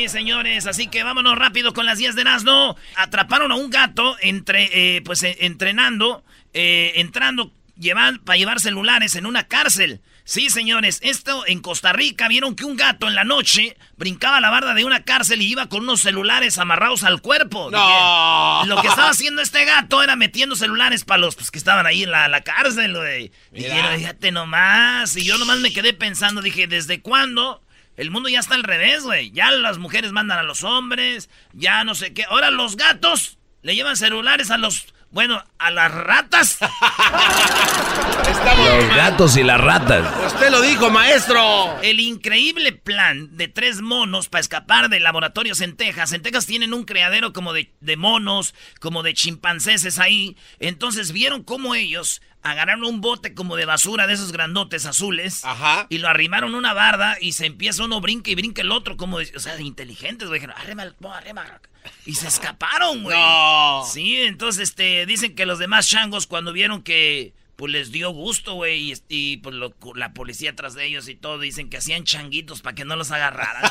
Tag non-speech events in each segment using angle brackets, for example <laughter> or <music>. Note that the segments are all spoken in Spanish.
Sí, señores, así que vámonos rápido con las 10 de Erasmo. Atraparon a un gato entre, eh, pues, eh, entrenando, eh, entrando llevan, para llevar celulares en una cárcel. Sí, señores, esto en Costa Rica vieron que un gato en la noche brincaba la barda de una cárcel y iba con unos celulares amarrados al cuerpo. No. lo que estaba haciendo este gato era metiendo celulares para los pues, que estaban ahí en la, la cárcel, güey. Dijeron, fíjate nomás. Y yo nomás me quedé pensando, dije, ¿desde cuándo? El mundo ya está al revés, güey. Ya las mujeres mandan a los hombres, ya no sé qué. Ahora los gatos le llevan celulares a los bueno, a las ratas. <laughs> Los gatos y las ratas. Usted lo dijo, maestro. El increíble plan de tres monos para escapar de laboratorios en Texas. En Texas tienen un criadero como de, de monos, como de chimpancéses ahí. Entonces vieron cómo ellos agarraron un bote como de basura de esos grandotes azules. Ajá. Y lo arrimaron a una barda y se empieza uno brinca y brinca el otro como, de- o sea, inteligentes, güey. Dijeron, arrima, el- no, arrima. Y se escaparon, güey. No. Sí, entonces, este, dicen que los demás changos cuando vieron que, pues les dio gusto, güey, y, y, pues lo- la policía tras de ellos y todo, dicen que hacían changuitos para que no los agarraran.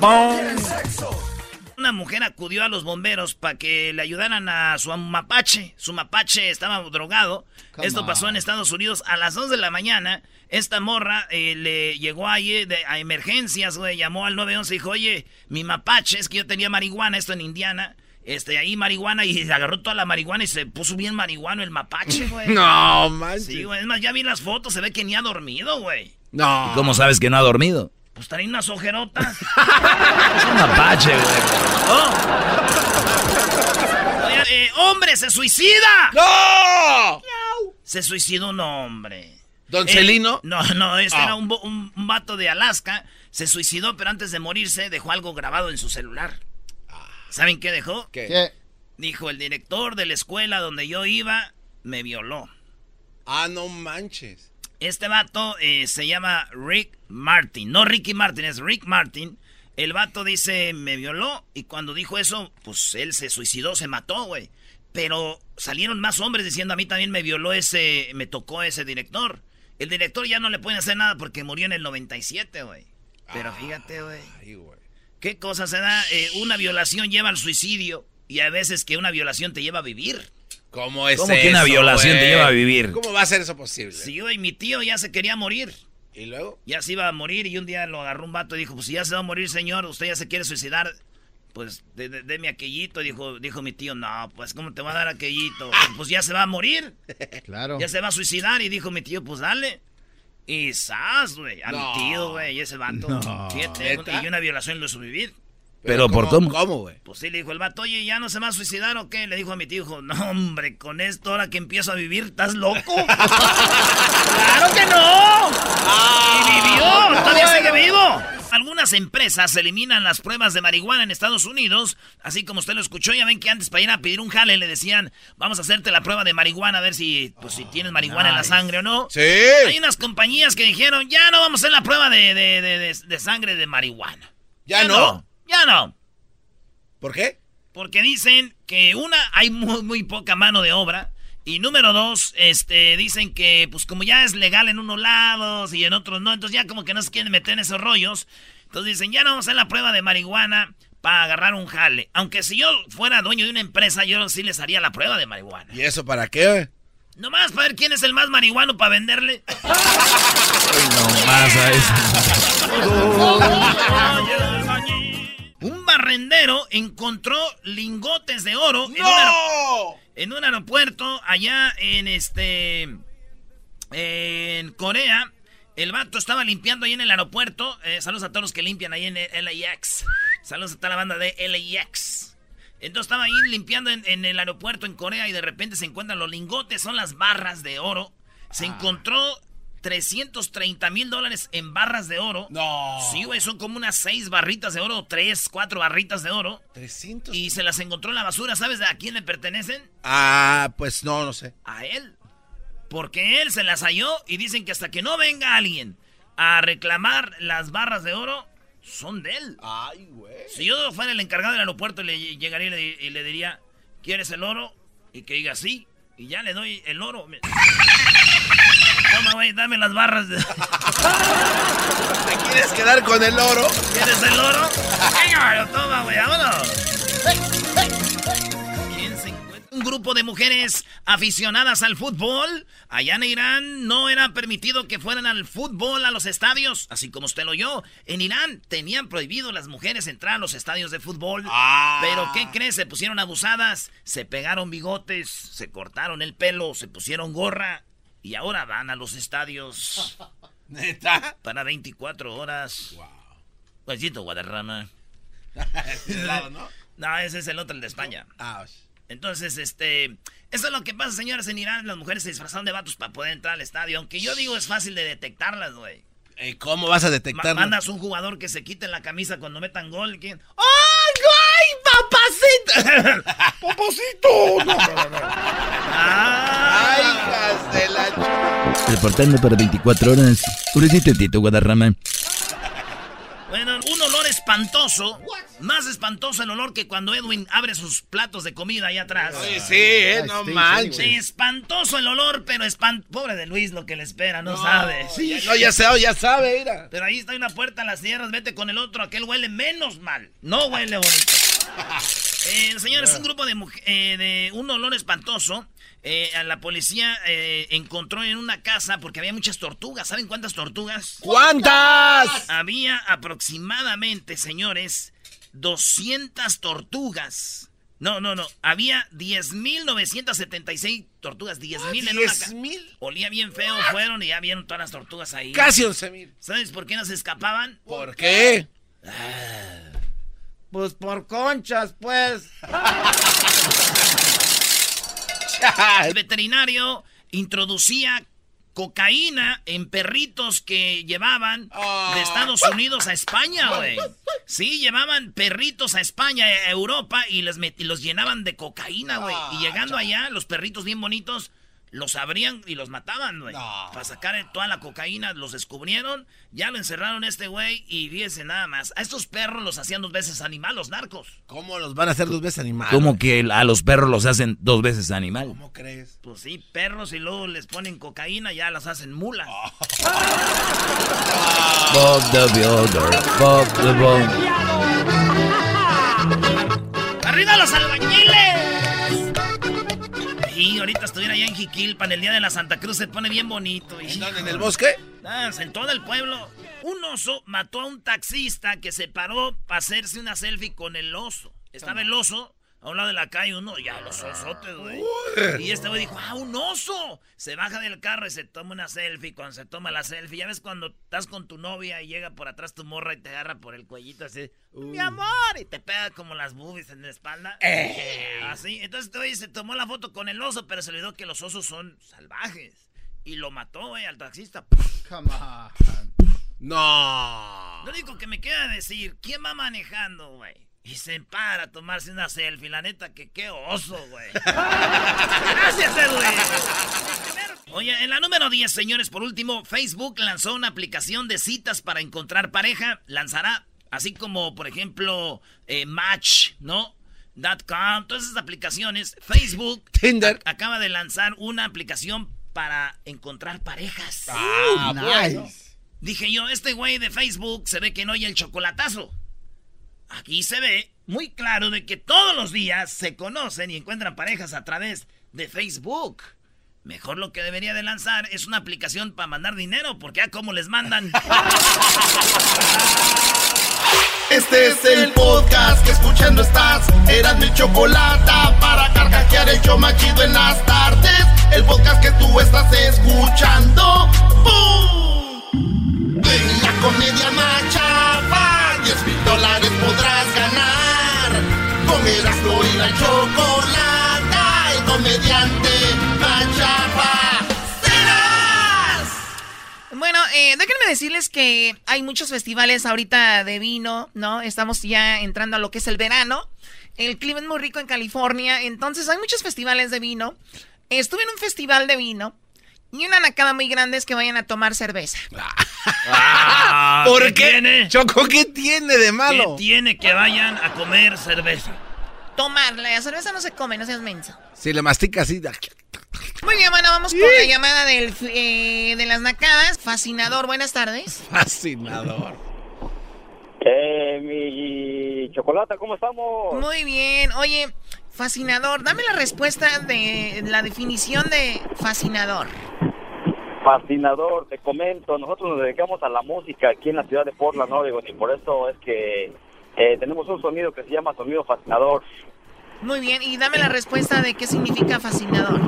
<laughs> Una mujer acudió a los bomberos para que le ayudaran a su mapache. Su mapache estaba drogado. Esto pasó en Estados Unidos a las 2 de la mañana. Esta morra eh, le llegó ahí de- a emergencias, güey. Llamó al 911 y dijo, oye, mi mapache, es que yo tenía marihuana, esto en Indiana. Este, ahí marihuana y agarró toda la marihuana y se puso bien marihuano el mapache, <laughs> güey. No, manches. Sí, güey. Es más, ya vi las fotos, se ve que ni ha dormido, güey. No. ¿Cómo sabes que no ha dormido? Pues trae unas ojerotas. <laughs> Es un mapache, güey. Oigan, eh, ¡Hombre, se suicida! ¡No! Se suicidó un hombre. ¿Don Eh, Celino? No, no, este Ah. era un, un- un vato de Alaska. Se suicidó, pero antes de morirse dejó algo grabado en su celular. ¿Saben qué dejó? ¿Qué? Dijo, el director de la escuela donde yo iba me violó. Ah, no manches. Este vato eh, se llama Rick Martin. No Ricky Martin, es Rick Martin. El vato dice, me violó. Y cuando dijo eso, pues él se suicidó, se mató, güey. Pero salieron más hombres diciendo, a mí también me violó ese, me tocó ese director. El director ya no le pueden hacer nada porque murió en el 97, güey. Pero fíjate, güey. Ay, güey. ¿Qué cosa se da? Eh, una violación lleva al suicidio. Y a veces que una violación te lleva a vivir. ¿Cómo es ¿Cómo que una violación te lleva a vivir? ¿Cómo va a ser eso posible? Sí, güey, mi tío ya se quería morir. ¿Y luego? ya se iba a morir y un día lo agarró un vato y dijo, pues si ya se va a morir, señor, usted ya se quiere suicidar, pues de- de- deme aquellito. Dijo, dijo mi tío, no, pues ¿cómo te va a dar aquellito? <laughs> Pues ya se va a morir, Claro. ya se va a suicidar. Y dijo mi tío, pues dale. Y sas, güey, a No. mi tío, güey, y ese vato. No. Fíjate, ¿Neta? y una violación lo hizo vivir. ¿Pero por cómo? ¿Cómo, güey? Pues sí, le dijo el vato, oye, ¿ya no se va a suicidar o qué? Le dijo a mi tío, no, hombre, con esto ahora que empiezo a vivir, ¿estás loco? <laughs> ¡Claro que no! ¡Y vivió! ¡Todavía sigue vivo! Algunas empresas eliminan las pruebas de marihuana en Estados Unidos, así como usted lo escuchó, ya ven que antes para ir a pedir un jale le decían, vamos a hacerte la prueba de marihuana a ver si, pues, si tienes marihuana en la sangre o no. Sí. Hay unas compañías que dijeron, ya no vamos a hacer la prueba de, de- de- de- de sangre de marihuana. ¿Ya no? Ya no. ¿Por qué? Porque dicen que una, hay muy, muy poca mano de obra. Y número dos, este, dicen que pues como ya es legal en unos lados y en otros no, entonces ya como que no se quieren meter en esos rollos. Entonces dicen, ya no vamos a hacer la prueba de marihuana para agarrar un jale. Aunque si yo fuera dueño de una empresa, yo sí les haría la prueba de marihuana. ¿Y eso para qué, güey? Nomás para ver quién es el más marihuano para venderle. <laughs> No más a eso. <laughs> Un barrendero encontró lingotes de oro en, un aeropuerto allá en este en Corea. El vato estaba limpiando ahí en el aeropuerto. Eh, saludos a todos los que limpian ahí en LAX. Saludos a toda la banda de LAX. Entonces estaba ahí limpiando en, en el aeropuerto en Corea y de repente se encuentran los lingotes, son las barras de oro. Se encontró 330 mil dólares en barras de oro. No. Sí, güey, son como unas seis barritas de oro, tres, cuatro barritas de oro. 300. Y se las encontró en la basura. ¿Sabes a quién le pertenecen? Ah, pues no, no sé. A él. Porque él se las halló y dicen que hasta que no venga alguien a reclamar las barras de oro, son de él. Ay, güey. Si yo fuera el encargado del aeropuerto, le llegaría y le, y le diría, ¿quieres el oro? Y que diga sí. Y ya le doy el oro. Toma, güey, dame las barras. De... ¿Te quieres quedar con el oro? ¿Quieres el oro? Venga, toma, güey, vámonos. ¿Quién se encuentra? Un grupo de mujeres aficionadas al fútbol. Allá en Irán no era permitido que fueran al fútbol a los estadios, así como usted lo oyó. En Irán tenían prohibido las mujeres entrar a los estadios de fútbol. Ah. Pero ¿qué crees? Se pusieron abusadas, se pegaron bigotes, se cortaron el pelo, se pusieron gorra y ahora van a los estadios <laughs> ¿Neta? para 24 horas. Wow. Juancito Guadarrama. <laughs> Ese lado, ¿no? No, ese es el otro, el de España. Ah, Entonces, este. Eso es lo que pasa, señores. En Irán las mujeres se disfrazaron de vatos para poder entrar al estadio. Aunque yo digo es fácil de detectarlas, güey. eh, ¿Cómo vas a detectarlo? mandas un jugador que se quite la camisa cuando metan gol. ¿quién? ¡Ay, papacito! <laughs> ¡Papacito! No, no, no, no. Ah. Ay, hijas de la ch- Reportando para 24 horas. Pobrecito Tito Guadarrama. Espantoso. Más espantoso el olor que cuando Edwin abre sus platos de comida ahí atrás. Oye, sí, eh, no manches. Sí, espantoso el olor, pero espan... Pobre de Luis lo que le espera, no, sabe. Sí. No, ya sabe, ya sabe, mira. Pero ahí está una puerta a las tierras, vete con el otro, aquel huele menos mal. No huele bonito. <laughs> Eh, señores, un grupo de, eh, de un olor espantoso. Eh, a la policía eh, encontró en una casa porque había muchas tortugas. ¿Saben cuántas tortugas? ¿Cuántas? Había aproximadamente, señores, 200 tortugas. No, no, no. Había 10.976 tortugas. 10.000 en una casa. ¿10,000? Olía bien feo, fueron y ya vieron todas las tortugas ahí. Casi 11 mil. ¿Sabes por qué no se escapaban? ¿Por qué? Pues por conchas, pues. <laughs> <laughs> El veterinario introducía cocaína en perritos que llevaban de Estados Unidos a España, güey. Sí, llevaban perritos a España, a Europa, y, les met- y los llenaban de cocaína, güey. Y llegando allá, los perritos bien bonitos, los abrían y los mataban, güey. No. Para sacar toda la cocaína, los descubrieron, ya lo encerraron este güey, y fíjense nada más. A estos perros los hacían dos veces animal, los narcos. ¿Cómo los van a hacer dos veces animales? ¿Cómo que a los perros los hacen dos veces animal? ¿Cómo crees? Pues sí, perros y luego les ponen cocaína, ya las hacen mulas. <laughs> Bob the Builder, Bob the Bob. ¡Arriba los albañiles! Ahorita estuviera allá en Jiquilpan, el día de la Santa Cruz se pone bien bonito. ¿En dónde? ¿En el bosque? Ah, en todo el pueblo. Un oso mató a un taxista que se paró para hacerse una selfie con el oso. Estaba el oso a un lado de la calle, uno, ya los osotes, güey. Y este güey dijo, ah, un oso. Se baja del carro y se toma una selfie. Cuando se toma la selfie, ya ves cuando estás con tu novia y llega por atrás tu morra y te agarra por el cuellito así, mi amor, y te pega como las boobies en la espalda. Así. Entonces este güey se tomó la foto con el oso, pero se olvidó que los osos son salvajes. Y lo mató, güey, al taxista. No. Lo único que me queda decir, ¿quién va manejando, güey? Y se para a tomarse una selfie. La neta, que qué oso, güey. <laughs> Gracias, Edwin. Oye, en la número 10, señores, por último, Facebook lanzó una aplicación de citas para encontrar pareja. Lanzará, así como, por ejemplo, eh, Match, ¿no? .com, todas esas aplicaciones. Facebook <laughs> Tinder. acaba de lanzar una aplicación para encontrar parejas. Ah, bueno. Dije yo, este güey de Facebook se ve que no oye el chocolatazo. Aquí se ve muy claro de que todos los días se conocen y encuentran parejas a través de Facebook. Mejor lo que debería de lanzar es una aplicación para mandar dinero, porque a cómo les mandan. <laughs> Este es el podcast que escuchando estás. Eran mi chocolate para carcajear el show machido en las tardes. El podcast que tú estás escuchando. ¡Bum! La comedia más chafa. 10 mil dólares podrás ganar. Con Erasmo y la chocolata. El comediante más chafa serás. eh, déjenme decirles que hay muchos festivales ahorita de vino, ¿no? Estamos ya entrando a lo que es el verano. El clima es muy rico en California, entonces hay muchos festivales de vino. Estuve en un festival de vino y una nacada muy grande es que vayan a tomar cerveza. <laughs> Ah, ¿Por ¿qué qué? tiene? Choco, ¿qué tiene de ¿Qué malo? tiene que vayan a comer cerveza? Tomar, la cerveza no se come, no seas menso. Si le mastica así. da- Muy bien, bueno, vamos con la llamada del, eh, de las nacadas. Fascinador, buenas tardes. <laughs> Fascinador. Eh, mi chocolate, ¿cómo estamos? Muy bien, oye, fascinador, dame la respuesta de la definición de fascinador. Fascinador, te comento, nosotros nos dedicamos a la música aquí en la ciudad de Portland, Oregon, y por eso es que eh, tenemos un sonido que se llama sonido fascinador. Muy bien, y dame la respuesta de qué significa fascinador.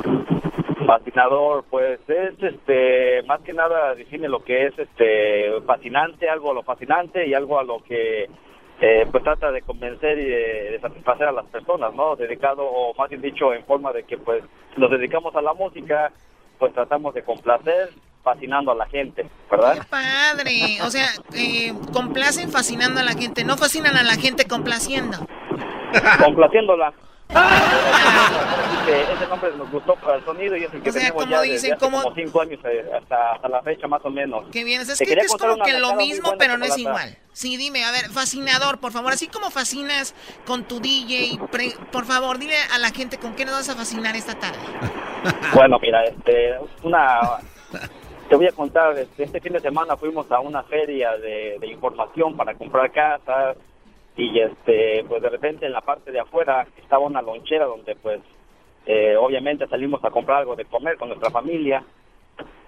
Fascinador, pues es este, más que nada define lo que es este fascinante, algo a lo fascinante y algo a lo que eh, pues trata de convencer y de, de satisfacer a las personas, ¿no? Dedicado, o más bien dicho, en forma de que pues nos dedicamos a la música, pues tratamos de complacer, fascinando a la gente, ¿verdad? ¡Qué padre! O sea, eh, complacen fascinando a la gente, no fascinan a la gente complaciendo. Complaciéndola. Ese nombre nos gustó para el sonido y es el que O sea, tenemos como ya dicen, desde hace como- como cinco años eh, hasta, hasta la fecha más o menos. Qué bien, es que, es como que lo mismo, pero no es igual. Sí, dime, a ver, fascinador, por favor, así como fascinas con tu DJ, pre- por favor, dile a la gente con qué nos vas a fascinar esta tarde. <laughs> Bueno, mira, este, una, te voy a contar, este, este fin de semana fuimos a una feria de, de información para comprar casas y este, pues de repente en la parte de afuera estaba una lonchera donde pues eh, obviamente salimos a comprar algo de comer con nuestra familia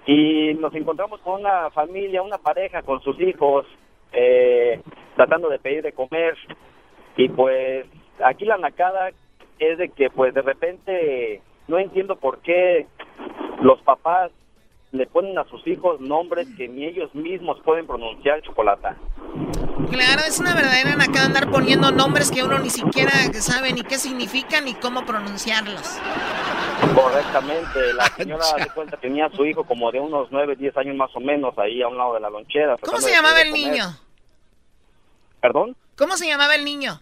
y nos encontramos con una familia, una pareja con sus hijos eh, tratando de pedir de comer y pues aquí la nacada es de que pues de repente no entiendo por qué los papás le ponen a sus hijos nombres que ni ellos mismos pueden pronunciar chocolata. Claro, es una verdadera nacada andar poniendo nombres que uno ni siquiera sabe ni qué significan ni cómo pronunciarlos. Correctamente, la <laughs> señora de cuenta tenía a su hijo como de unos 9, 10 años más o menos ahí a un lado de la lonchera. ¿Cómo se llamaba el niño? ¿Perdón? ¿Cómo se llamaba el niño?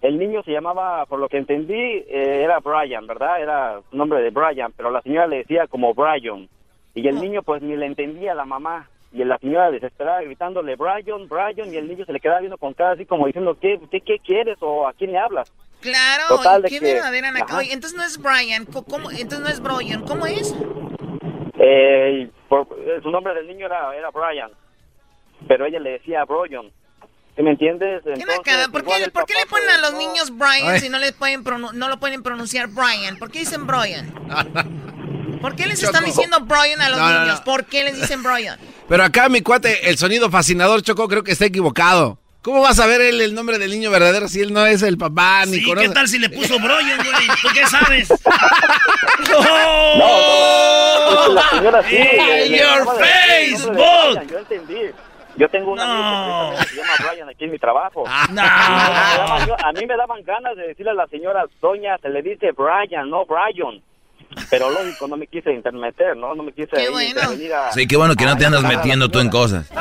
El niño se llamaba, por lo que entendí, eh, era Brian, ¿verdad? Era nombre de Brian, pero la señora le decía como Brian. Y el niño pues ni le entendía a la mamá. Y la señora desesperada gritándole Brian, Brian, y el niño se le quedaba viendo con cara así como diciendo, ¿qué, usted qué quieres o a quién le hablas? Claro, Total de qué que- verdadera nacada. Ajá. Oye, entonces no es Brian, ¿cómo? Entonces no es Brian, ¿cómo es? Eh, por- eh, su nombre del niño era, era Brian, pero ella le decía Brian. ¿Sí me entiendes? Qué Entonces. ¿Por qué, por qué le ponen a los niños Brian Ay. si no, les pueden no lo pueden pronunciar Brian? ¿Por qué dicen Brian? <laughs> ¿Por qué les Choco. están diciendo Brian a los No, no, niños? no. ¿Por qué les dicen Brian? Pero acá mi cuate, el sonido fascinador, Choco, creo que está equivocado. ¿Cómo va a saber él el nombre del niño verdadero si él no es el papá ni Sí, conoce? ¿qué tal si le puso Broyon, güey? ¿Tú qué sabes? <laughs> No, la señora sí. <laughs> ¡In your acaba de decir el face, nombre de boss! Brian, Yo entendí. Yo tengo un amigo No. que precisamente se llama Brian aquí en mi trabajo. Ah. <laughs> No. a mí me daban ganas de decirle a la señora, doña, se le dice Brian, no Brian. Pero lógico, no me quise intermeter, ¿no? No me quise Qué bueno. intervenir a- Sí, qué bueno que no te andas metiendo tú en cosas. <laughs>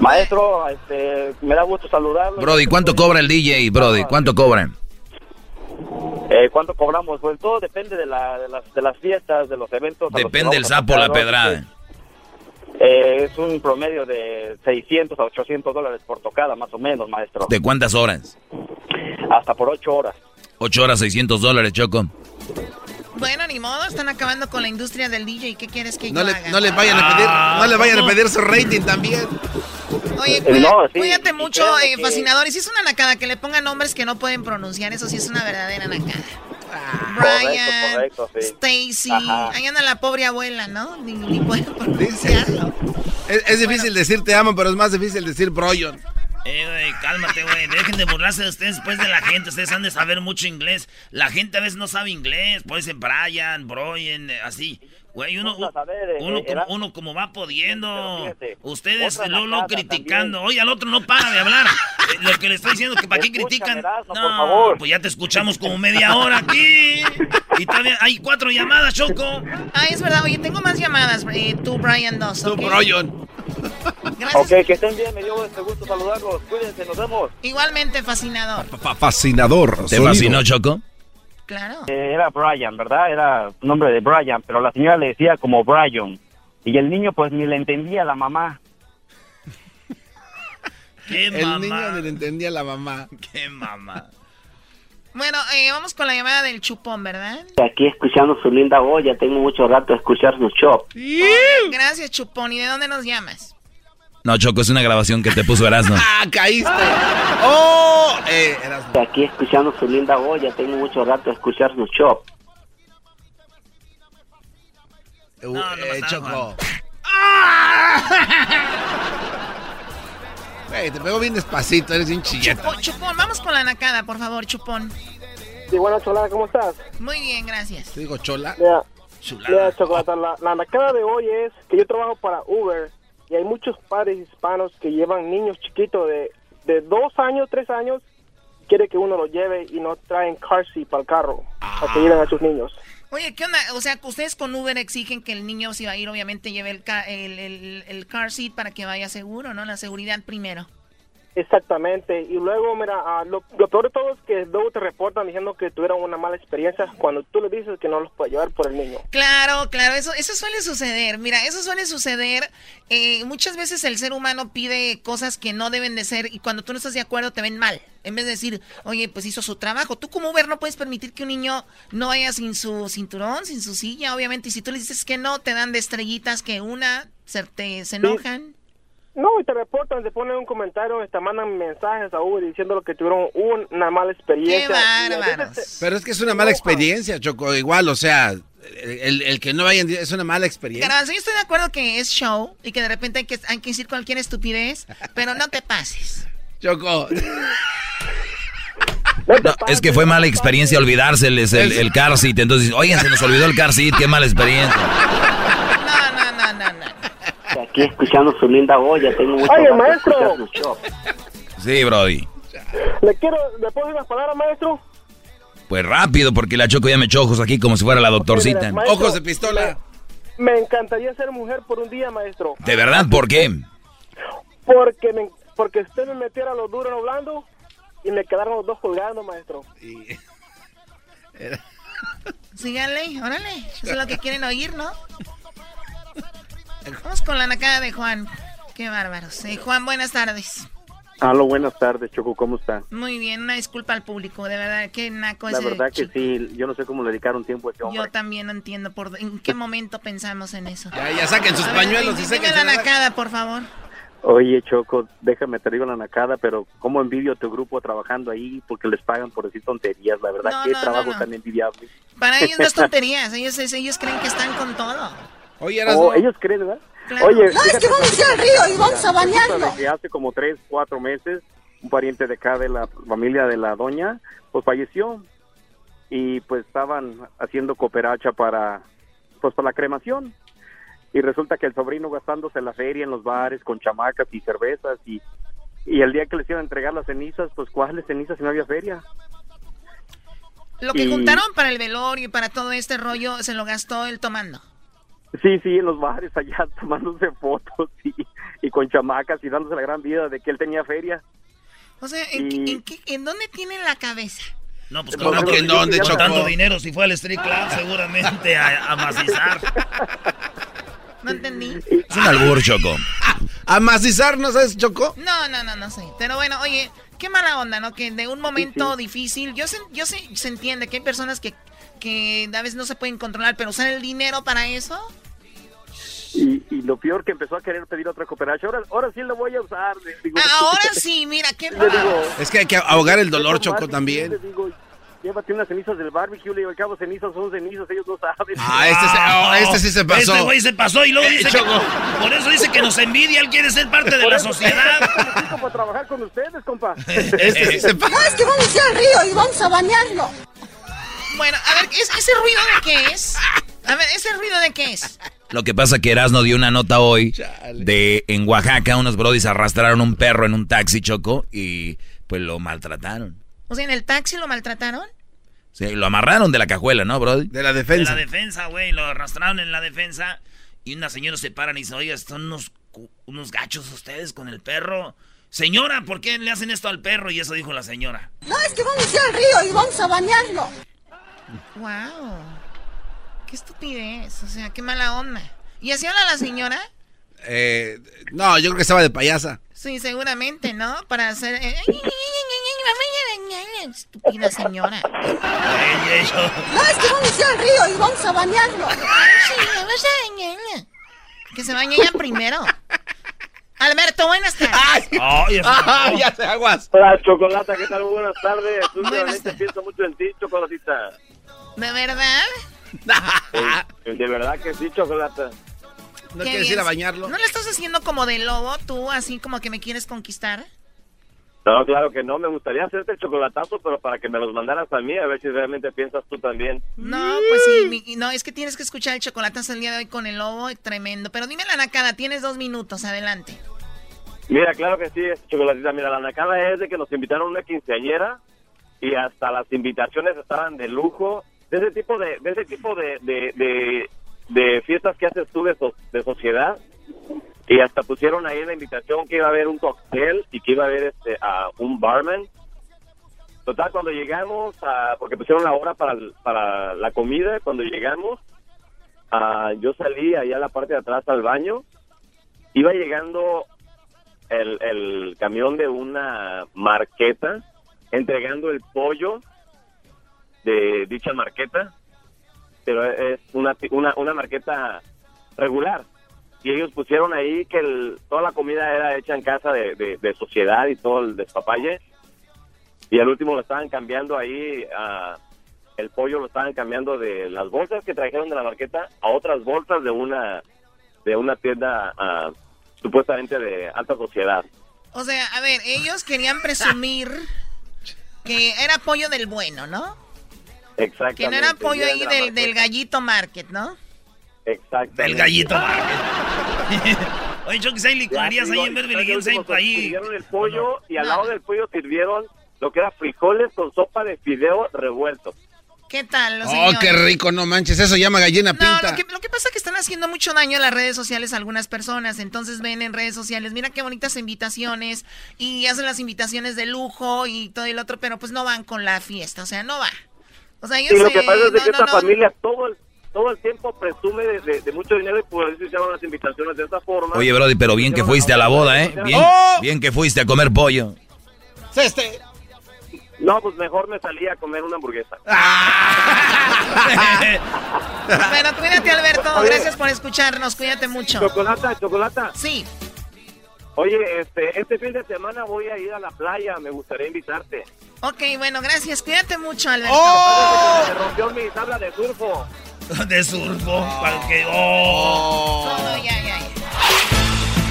Maestro, este, me da gusto saludarlo. Brody, ¿cuánto cobra el DJ, Brody? ¿Cuánto cobran? Eh, ¿Cuánto cobramos? Pues todo depende de, la- de las, de las fiestas, de los eventos. Depende el sapo o la pedrada. Eh, es un promedio de 600 a 800 dólares por tocada, más o menos, maestro. ¿De cuántas horas? Hasta por 8 horas. Ocho horas, 600 dólares, Choco. Bueno, ni modo, están acabando con la industria del DJ. ¿Qué quieres que No yo le, haga? no les vayan a pedir, Ah, no le vayan a pedir su rating también. Oye, Eh, cuida- no, sí, cuídate mucho, eh, que- fascinador. Y si es una nacada, que le pongan nombres que no pueden pronunciar, eso sí es una verdadera nacada. Correcto, Brian, correcto, sí. Stacy, ahí anda la pobre abuela, ¿no? Ni, ni pueden pronunciarlo. Es, es difícil decir te amo, pero es más difícil decir Broyon. Eh, güey, cálmate, güey. Dejen de burlarse de ustedes después de la gente. Ustedes han de saber mucho inglés. La gente a veces no sabe inglés. Puede ser Brian, Brian, eh, así. Güey, uno, eh, uno, como, uno como va pudiendo. Ustedes lo, lo criticando. Oye, al otro no para de hablar. Eh, lo que le estoy diciendo que para qué critican. No, por pues ya te escuchamos como media hora aquí. Y todavía hay cuatro llamadas, Choco. Ah, es verdad. Oye, tengo más llamadas. Eh, tú, Brian, dos. Tú, Brian. Gracias. Ok, que estén bien. Me dio este gusto saludarlos. Cuídense, nos vemos. Igualmente, fascinador. fascinador. ¿Te fascinó, Choco? Claro. Eh, era Brian, ¿verdad? Era nombre de Brian, pero la señora le decía como Brian. Y el niño, pues, ni le entendía a la mamá. <laughs> ¿Qué el mamá? niño ni le entendía a la mamá. ¿Qué mamá? Bueno, eh, vamos con la llamada del chupón, ¿verdad? Aquí escuchando su linda voz, ya tengo mucho rato de escuchar su show. Gracias, chupón. ¿Y de dónde nos llamas? No, Choco, es una grabación que te puso Erasmo. <laughs> ¡Ah, caíste! <laughs> ¡Oh! Eh, Erasmo. Aquí escuchando su linda voz, ya tengo mucho rato de escuchar su show. Uh, No, no eh, Choco. <laughs> Güey, te pego bien despacito, eres bien chilleta. Chupón, chupón, vamos con la nacada, por favor, chupón. Sí, bueno, Cholada, ¿cómo estás? Muy bien, gracias. Te digo chola. Mira, Chulada. mira Chocolata, la, la nacada de hoy es que yo trabajo para Uber y hay muchos padres hispanos que llevan niños chiquitos de, de dos años, tres años, quiere que uno los lleve y no traen car seat para el carro, para que lleven a sus niños. Oye, ¿qué onda? O sea, ustedes con Uber exigen que el niño, si va a ir, obviamente lleve el, ca- el, el- el car seat para que vaya seguro, ¿no? La seguridad primero. Exactamente, y luego, mira, ah, lo, lo peor de todo es que luego te reportan diciendo que tuvieron una mala experiencia cuando tú le dices que no los puedes llevar por el niño. Claro, claro, eso, eso suele suceder. Mira, eso suele suceder. eh, muchas veces el ser humano pide cosas que no deben de ser y cuando tú no estás de acuerdo te ven mal. En vez de decir, oye, pues hizo su trabajo. Tú como Uber no puedes permitir que un niño no vaya sin su cinturón, sin su silla, obviamente. Y si tú le dices que no, te dan de estrellitas que una se, te, se enojan. No, y te reportan, te ponen un comentario, te mandan mensajes a Uber diciendo que tuvieron una mala experiencia. ¡Qué bárbaros! Pero es que es una mala experiencia, Choco. Igual, o sea, el, el que no vayan es una mala experiencia. Garbanzo, yo estoy de acuerdo que es show y que de repente hay que, hay que decir cualquier estupidez, pero no te pases. <laughs> Choco. No es que fue mala experiencia olvidárseles el, el car seat. Entonces, oigan, se nos olvidó el car seat, qué mala experiencia. <laughs> No, no, no, no, no. Aquí escuchando su linda voz, ya tengo mucho Oye, maestro. escuchar su show. Sí, Brody. ¿Le quiero, le puedo decir unas palabras, maestro? Pues rápido, porque la Choco ya me echó ojos aquí como si fuera la doctorcita. Mira, maestro, Ojos de pistola. Me, me encantaría ser mujer por un día, maestro. ¿De verdad? ¿Por qué? Porque me, porque usted me metiera lo duro en lo blando y me quedaron los dos colgando, maestro. Y- Síganle, órale. Eso es lo que quieren oír, ¿no? Vamos con la nacada de Juan. Qué bárbaros. Eh, Juan, buenas tardes. Aló, buenas tardes, Choco, ¿cómo está? Muy bien, una disculpa al público, de verdad, qué naco La ese verdad que chico. sí, yo no sé cómo le dedicaron tiempo a ese hombre. Yo también no entiendo por en qué momento pensamos en eso. Ya, ya saquen sus A ver, pañuelos y dime saquen la nacada, por favor. Oye, Choco, déjame te digo la nacada, pero cómo envidio a tu grupo trabajando ahí porque les pagan por decir tonterías, la verdad, No, qué no, trabajo no, no. tan envidiable. Para ellos no es <laughs> tonterías, ellos, ellos creen que están con todo. Oye, Erasmo. Oh, ellos creen, ¿verdad? Claro. Oye, No, fíjate, al río y vamos a bañarnos. que hace como tres, cuatro meses, un pariente de acá de la familia de la doña, pues falleció y pues estaban haciendo cooperacha para, pues para la cremación y resulta que el sobrino gastándose la feria en los bares con chamacas y cervezas y y el día que les iban a entregar las cenizas, pues ¿cuáles cenizas si no había feria? Lo que Y- juntaron para el velorio y para todo este rollo se lo gastó él tomando. Sí, sí, en los bares allá <laughs> tomándose fotos y, y con chamacas y dándose la gran vida de que él tenía feria. O sea, ¿en, Y- en qué- en dónde tienen la cabeza? No, pues ¿Cómo claro, que en dónde, con tanto dinero, si fue al street club, seguramente a, a macizar. No entendí. Es un albur, Choco. Amacizar, ¿no sabes, Choco? No, no, no, no sé. Pero bueno, oye, qué mala onda, ¿no? Que de un momento difícil, yo sé, yo sé, se entiende que hay personas que, que a veces no se pueden controlar, pero usar el dinero para eso. Y, y lo peor que empezó a querer pedir otra cooperación. Ahora, ahora sí lo voy a usar. le digo. Ahora <laughs> sí, mira, qué Le digo, Es que hay que ahogar el dolor, "Esos Choco, barbecue", también. Le digo, llévate unas cenizas del barbecue. Le digo, al cabo, cenizas son cenizas, ellos no saben. Ah, este, se- oh, este sí se pasó. Este güey se pasó y luego Eh, dice que, Choco. por eso dice que nos envidia, él quiere ser parte de la eso- sociedad. <laughs> Para trabajar con ustedes, compa. <laughs> Este sí se pasó. No, es que vamos a ir al río y vamos a bañarnos. Bueno, a ver, ¿es- ¿ese ruido de qué es? A ver, ¿ese ruido de qué es? Lo que pasa que Erasmo dio una nota hoy de en Oaxaca unos brodis arrastraron un perro en un taxi, Choco, y pues lo maltrataron. O sea, ¿en el taxi lo maltrataron? Sí, lo amarraron de la cajuela, ¿no, Brody? De la defensa. De la defensa, güey. Lo arrastraron en la defensa. Y una señora se para y dice, oiga, son unos, unos gachos ustedes con el perro. Señora, ¿por qué le hacen esto al perro? Y eso dijo la señora. No, es que vamos a ir al río y vamos a bañarlo. Wow. Qué estupidez. O sea, qué mala onda. ¿Y así habla la señora? Eh, no, yo creo que estaba de payasa. Sí, seguramente, ¿no? Para hacer... Eh, estúpida señora. No, es que vamos a ir al río y vamos a bañarlo. Sí, vamos a bañarlo. Que se bañe ella primero. Alberto, buenas tardes. Ay, Ay, ya se aguas. Hola, Chocolata, ¿qué tal? Muy buenas tardes. Buenas tardes. pienso mucho en ti, Chocolatita. ¿De verdad? Eh, De verdad que sí, Chocolata. ¿No Qué quieres bien. ir a bañarlo? ¿No le estás haciendo como de lobo tú, así como que me quieres conquistar? No, claro que no. Me gustaría hacerte el chocolatazo, pero para que me los mandaras a mí, a ver si realmente piensas tú también. No, pues sí, mi- no, es que tienes que escuchar el chocolatazo el día de hoy con el lobo, tremendo. Pero dime la nacada, tienes dos minutos, adelante. Mira, claro que sí, Chocolatita. Mira, la nacada es de que nos invitaron a una quinceañera y hasta las invitaciones estaban de lujo. De ese tipo de, de ese tipo de, de, de, fiestas que haces tú de, de sociedad. Y hasta pusieron ahí la invitación que iba a haber un cóctel y que iba a haber este, a un barman. Total, cuando llegamos, a, porque pusieron la hora para, para la comida, cuando llegamos, ah, yo salí allá a la parte de atrás al baño. Iba llegando el, el camión de una marqueta entregando el pollo de dicha marqueta, pero es una, una, una marqueta regular. Y ellos pusieron ahí que el- toda la comida era hecha en casa de, de- de sociedad y todo el despapalle. Y al último lo estaban cambiando ahí, ah, el pollo lo estaban cambiando de las bolsas que trajeron de la marqueta a otras bolsas de una, de una tienda supuestamente de alta sociedad. O sea, a ver, ellos querían presumir <laughs> que era pollo del bueno, ¿no? Exactamente. Que no era pollo ahí del, del gallito market, ¿no? Exactamente. Del gallito Market. <laughs> Oye, Choco, si hay licorerías ahí en Beverly y Hills, ahí. Sirvieron el pollo y al No. lado del pollo sirvieron lo que era frijoles con sopa de fideo revuelto. ¿Qué tal, los Oh, señores? qué rico, no manches, eso llama gallina No, pinta. lo que, lo que pasa es que están haciendo mucho daño a las redes sociales a algunas personas. Entonces ven en redes sociales, mira qué bonitas invitaciones y hacen las invitaciones de lujo y todo el otro, pero pues no van con la fiesta, o sea, no va. O sea, yo Y lo que pasa es de no, que no, esta no. familia todo el, todo el tiempo presume de, de- de mucho dinero y por eso hicieron las invitaciones de esta forma. Oye, Brody, pero bien que fuiste a la boda, ¿eh? Bien, ¡Oh! bien que fuiste a comer pollo. Este. No, pues mejor me salí a comer una hamburguesa. <laughs> Bueno, cuídate, Alberto. Oye. Gracias por escucharnos. Cuídate mucho. Chocolata, chocolata. Sí. Oye, este, este fin de semana voy a ir a la playa, me gustaría invitarte. Ok, bueno, gracias. Cuídate mucho, Alberto. ¡Oh! Se rompió mi tabla de surfo. <laughs> De surfo. para que- oh. Todo, ya, ya, ya.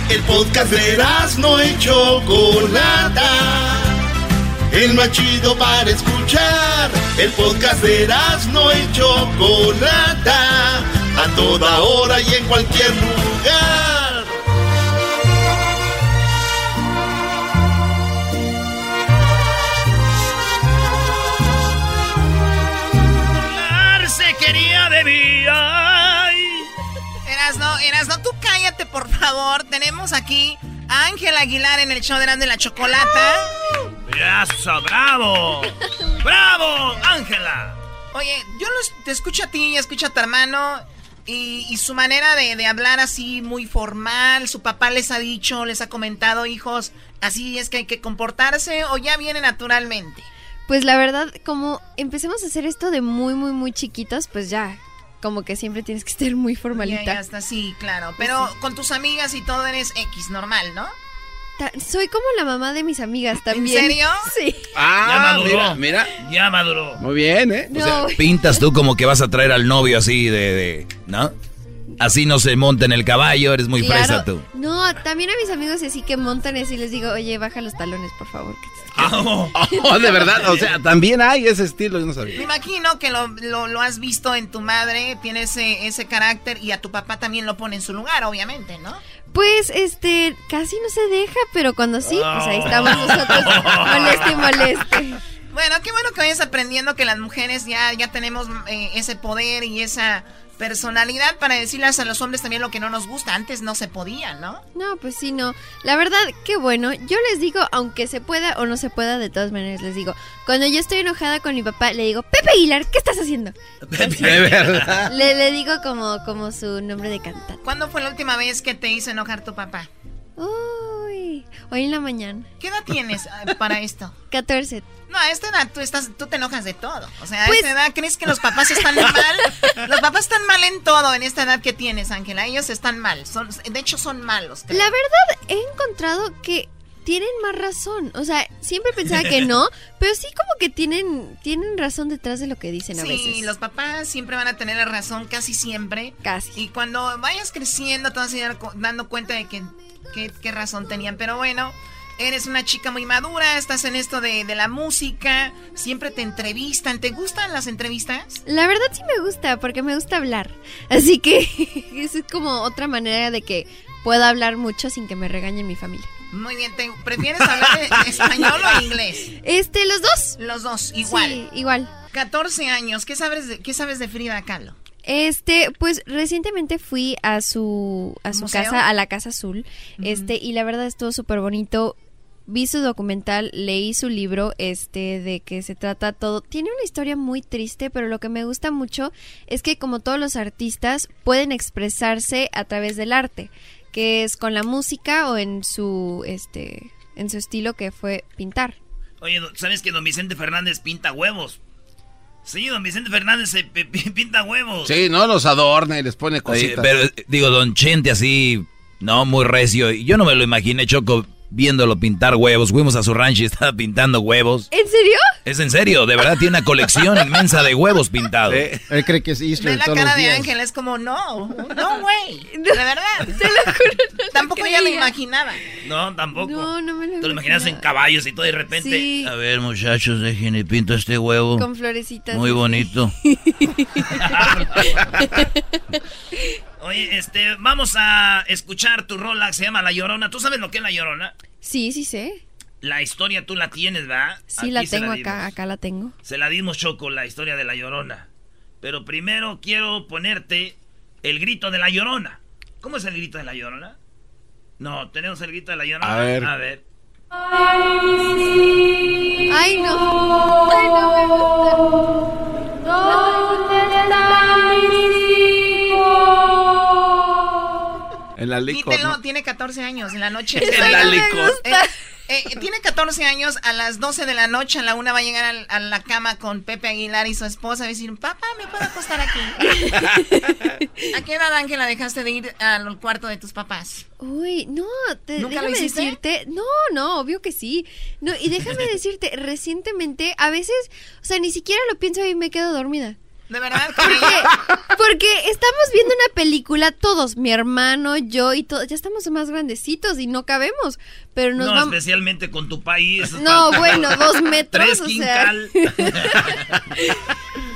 El podcast de no y Chocolata. El más chido para escuchar. El podcast de no y Chocolata. A toda hora y en cualquier lugar. Mí. Ay. Erasno, Erasno, tú cállate, por favor. Tenemos aquí a Ángel Aguilar en el show de la Chocolata. Eso, bravo. Bravo, Ángela. Oye, yo los- te escucho a ti y escucho a tu hermano y, y su manera de, de hablar así muy formal. Su papá les ha dicho, les ha comentado, hijos, así es que hay que comportarse o ya viene naturalmente. Pues la verdad, como empecemos a hacer esto de muy, muy, muy chiquitos, pues ya, como que siempre tienes que estar muy Ya, formalita. ya está, sí, claro. Pero con tus amigas y todo eres X, normal, ¿no? Ta- Soy como la mamá de mis amigas también. serio? <laughs> Sí. Ya Ah, maduró. mira, mira. Ya maduró. Muy bien, ¿eh? O sea, pintas tú como que vas a traer al novio así de, de- ¿no? Así no se monta en el caballo, eres muy claro. fresa tú. No, también a mis amigos así que montan así les digo, oye, baja los talones, por favor. que te- <laughs> Oh, de verdad, o sea, también hay ese estilo, yo no Me sabía. imagino que lo, lo- lo has visto en tu madre, tiene ese, ese carácter y a tu papá también lo pone en su lugar, obviamente, ¿no? Pues, este, casi no se deja, pero cuando sí, pues ahí estamos nosotros, moleste y moleste. Bueno, qué bueno que vayas aprendiendo que las mujeres ya, ya tenemos eh, ese poder y esa personalidad para decirles a los hombres también lo que no nos gusta. Antes no se podía, ¿no? No, pues sí, no. La verdad, qué bueno. Yo les digo, aunque se pueda o no se pueda, de todas maneras les digo. Cuando yo estoy enojada con mi papá, le digo, Pepe Aguilar, ¿qué estás haciendo? De verdad. Le, le digo como, como su nombre de cantante. ¿Cuándo fue la última vez que te hizo enojar tu papá? Hoy en la mañana. ¿Qué edad tienes eh, para esto? <laughs> 14. No, a esta edad tú, estás, tú te enojas de todo. O sea, a Pues- esta edad crees que los papás están mal. Los papás están mal en todo en esta edad que tienes, Ángela. Ellos están mal. Son, de hecho, son malos. creo. La verdad, he encontrado que tienen más razón. O sea, siempre pensaba que no, <laughs> pero sí como que tienen, tienen razón detrás de lo que dicen a Sí, veces. los papás siempre van a tener la razón, casi siempre. Casi. Y cuando vayas creciendo, te vas a ir dando cuenta de que qué razón tenían. Pero bueno, eres una chica muy madura, estás en esto de, de la música, siempre te entrevistan. ¿Te gustan las entrevistas? La verdad sí me gusta, porque me gusta hablar. Así que eso <laughs> es como otra manera de que pueda hablar mucho sin que me regañe mi familia. Muy bien, ¿te prefieres hablar de- <laughs> español o inglés? Este, los dos. Los dos, igual. Sí, igual. 14 años, ¿qué sabes de, qué sabes de Frida Kahlo? Este, pues recientemente fui a su a su ¿Museo? casa, a la Casa Azul, este, y la verdad estuvo súper bonito. Vi su documental, leí su libro, este, de que se trata todo. Tiene una historia muy triste, pero lo que me gusta mucho es que como todos los artistas pueden expresarse a través del arte, que es con la música o en su, este, en su estilo que fue pintar. Oye, ¿sabes que don Vicente Fernández pinta huevos? Sí, don Vicente Fernández se pi- pi- pinta huevos. Sí, no los adorna y les pone Oye, cositas. pero digo, Don Chente así, no, muy recio. Y Yo no me lo imaginé, Choco, viéndolo pintar huevos. Fuimos a su rancho y estaba pintando huevos. ¿En serio? Es en serio, de verdad tiene una colección inmensa de huevos pintados. Él cree que es Ve Easter la todos cara los de días. Ángel, es como, no, no, güey. De verdad. <laughs> Tampoco ya lo imaginaba. No, tampoco. No, no me lo Te lo imaginas en caballos y todo y de repente. Sí. A ver, muchachos, dejen y pinto este huevo. Con florecitas. Muy bonito. <laughs> <laughs> Oye, este, vamos a escuchar tu rola que se llama La Llorona. ¿Tú sabes lo que es La Llorona? Sí, sí sé. La historia tú la tienes, ¿verdad? Sí, Aquí la tengo acá, acá la tengo. Se la dimos Choco, la historia de La Llorona. Pero primero quiero ponerte el grito de La Llorona. ¿Cómo es el grito de La Llorona? No, tenemos el grito de La Llorona. A ver. A ver. Ay, no. Ay, no me En la licor, Quítelo, ¿no? tiene 14 años en la noche. En la licor. Eh, tiene 14 años, a las 12 de la noche, a la una va a llegar al- a, la cama con Pepe Aguilar y su esposa. Va a decir, papá, ¿me puedo acostar aquí? <laughs> ¿A qué edad, Ángela, dejaste de ir al cuarto de tus papás? Uy, no, te, ¿Nunca lo déjame hiciste? decirte. No, no, obvio que sí. No, y déjame <laughs> decirte, recientemente, a veces, o sea, ni siquiera lo pienso y me quedo dormida. ¿De verdad? Porque, porque estamos viendo una película, todos, mi hermano, yo y todos, ya estamos más grandecitos y no cabemos, pero nos no, vamos... especialmente con tu país. No, bueno, <laughs> dos metros, Tres o sea. <laughs>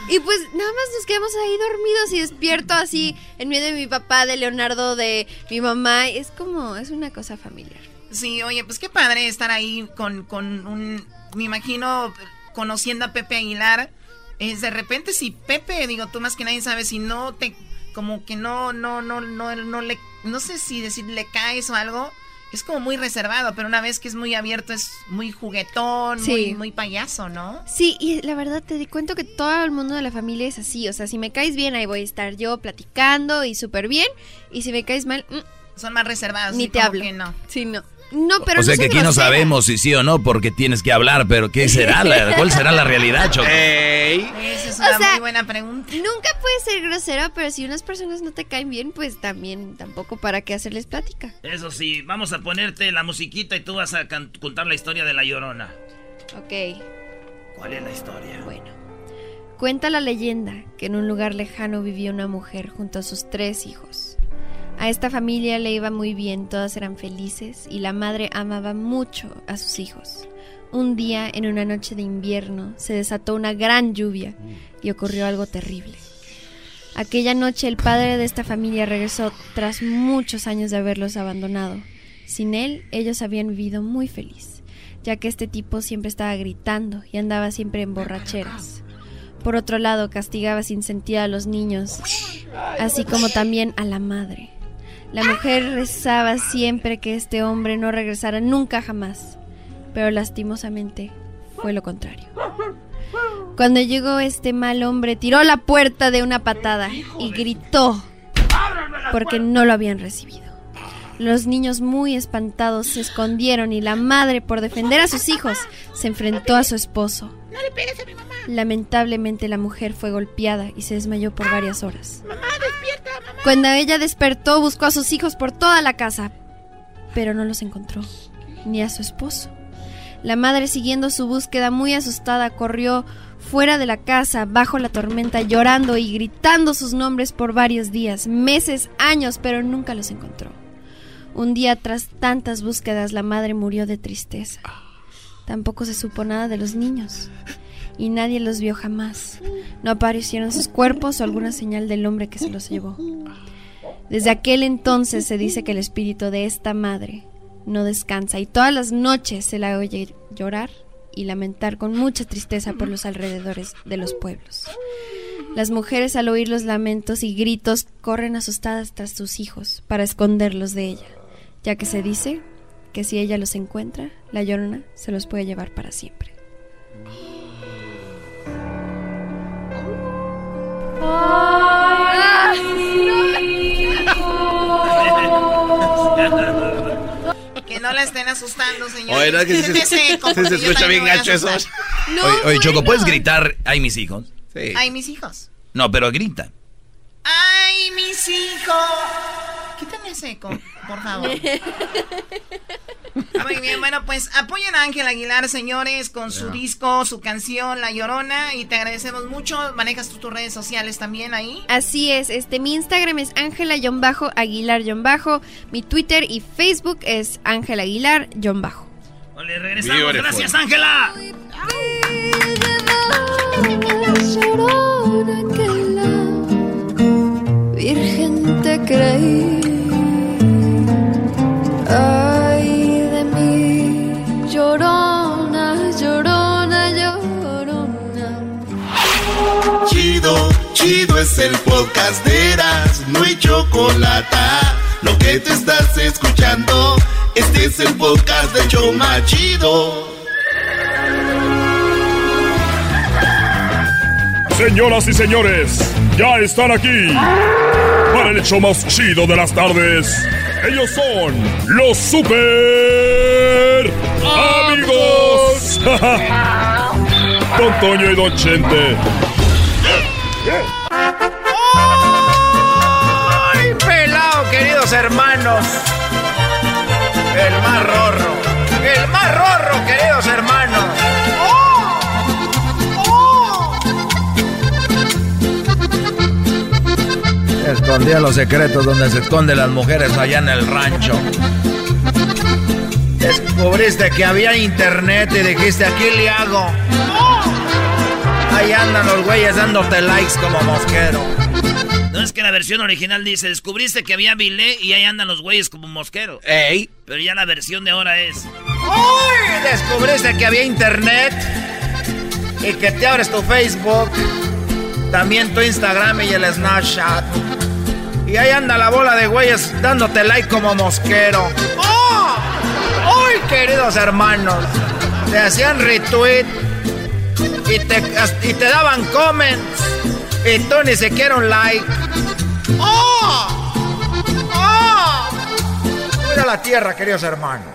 Y pues nada más nos quedamos ahí dormidos y despierto así en medio de mi papá, de Leonardo, de mi mamá. Es como, es una cosa familiar. Sí, oye, pues qué padre estar ahí con, con un, me imagino, conociendo a Pepe Aguilar. Es de repente si Pepe, digo, tú más que nadie sabes, si no te, como que no, no, no, no, no le, no sé si decir le caes o algo, es como muy reservado, pero una vez que es muy abierto es muy juguetón, Sí. muy, muy payaso, ¿no? Sí, y la verdad te di cuento que todo el mundo de la familia es así. O sea, si me caes bien, ahí voy a estar yo platicando y súper bien. Y si me caes mal, mm, Son más reservados. ni te hablo. que no. Sí, no. No, pero o sea no que aquí no sabemos si sí o no, porque tienes que hablar, pero ¿qué <laughs> será? La, ¿Cuál será la realidad, Choco? Esa es una O sea, muy buena pregunta. Nunca puedes ser grosero, pero si unas personas no te caen bien, pues también tampoco para qué hacerles plática. Eso sí, vamos a ponerte la musiquita y tú vas a contar la historia de La Llorona. Ok. ¿Cuál es la historia? Bueno. Cuenta la leyenda que en un lugar lejano vivía una mujer junto a sus tres hijos. A esta familia le iba muy bien, todas eran felices y la madre amaba mucho a sus hijos. Un día, en una noche de invierno, se desató una gran lluvia y ocurrió algo terrible. Aquella noche el padre de esta familia regresó tras muchos años de haberlos abandonado. Sin él, ellos habían vivido muy feliz, ya que este tipo siempre estaba gritando y andaba siempre en borracheras. Por otro lado, castigaba sin sentido a los niños, así como también a la madre. La mujer rezaba siempre que este hombre no regresara nunca jamás, pero lastimosamente fue lo contrario. Cuando llegó este mal hombre, tiró la puerta de una patada y gritó porque no lo habían recibido. Los niños muy espantados se escondieron y la madre, por defender a sus hijos, se enfrentó a su esposo. No le pegues a mi mamá. Lamentablemente la mujer fue golpeada y se desmayó por varias horas. Mamá. Cuando ella despertó, buscó a sus hijos por toda la casa, pero no los encontró, ni a su esposo. La madre, siguiendo su búsqueda muy asustada, corrió fuera de la casa, bajo la tormenta, llorando y gritando sus nombres por varios días, meses, años, pero nunca los encontró. Un día tras tantas búsquedas, la madre murió de tristeza. Tampoco se supo nada de los niños. Y nadie los vio jamás. No aparecieron sus cuerpos o alguna señal del hombre que se los llevó. Desde aquel entonces se dice que el espíritu de esta madre no descansa y todas las noches se la oye llorar y lamentar con mucha tristeza por los alrededores de los pueblos. Las mujeres al oír los lamentos y gritos corren asustadas tras sus hijos para esconderlos de ella, ya que se dice que si ella los encuentra, la llorona se los puede llevar para siempre. Que no la estén asustando, señor. Oye, no, que se, se, escucha bien gacho eso. No, oye, oye Choco, ¿puedes gritar, ay, mis hijos? Sí. Ay, mis hijos. No, pero grita. ¡Ay, mis hijos! Quítame seco, por favor. <laughs> Muy bien, bueno, pues apoyen a Ángel Aguilar, señores, con su disco, su canción, La Llorona, y te agradecemos mucho. ¿Manejas tú tus redes sociales también ahí? Así es, este, mi Instagram es Ángela-Aguilar-Bajo, mi Twitter y Facebook es Ángela Aguilar-Bajo. Vale, regresamos. Gracias, Ángela. Virgen te creí. Chido, chido es el podcast de Eras, no hay chocolate. Lo que te estás escuchando, este es el podcast de Choma Chido. Señoras y señores, ya están aquí para el hecho más chido de las tardes. Ellos son los super amigos. <laughs> Don Toño y Don Chente. ¡Ay, pelado, queridos hermanos! El más rorro. El más rorro, queridos hermanos. Escondía los secretos donde se esconden las mujeres allá en el rancho. Descubriste que había internet y dijiste, aquí le hago. Ahí andan los güeyes dándote likes como mosquero. No es que la versión original dice, descubriste que había bilé y ahí andan los güeyes como mosquero. ¡Ey! Pero ya la versión de ahora es... ¡Uy! Descubriste que había internet y que te abres tu Facebook, también tu Instagram y el Snapchat. Y ahí anda la bola de güeyes dándote like como mosquero. ¡Oh! ¡Uy, queridos hermanos! Te hacían retweet y te, y te daban comments y tú ni siquiera un like. ¡Oh! ¡Oh! Mira la tierra, queridos hermanos.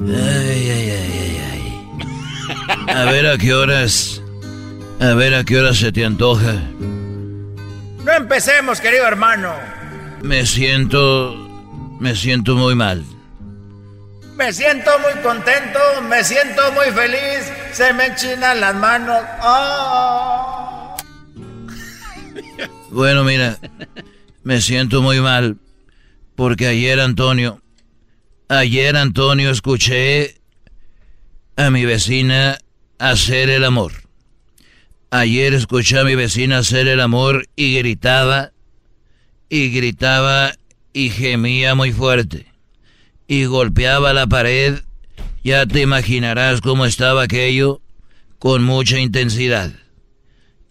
Ay, ay, ay, ay, ay. A ver a qué horas. A ver a qué horas se te antoja. No empecemos, querido hermano. Me siento. Me siento muy mal. Me siento muy contento, me siento muy feliz, se me enchinan las manos. ¡Oh! <laughs> Bueno, mira, me siento muy mal porque ayer, Antonio, ayer, Antonio, escuché a mi vecina hacer el amor. Ayer escuché a mi vecina hacer el amor y gritaba, y gritaba y gemía muy fuerte, y golpeaba la pared. Ya te imaginarás cómo estaba aquello, con mucha intensidad.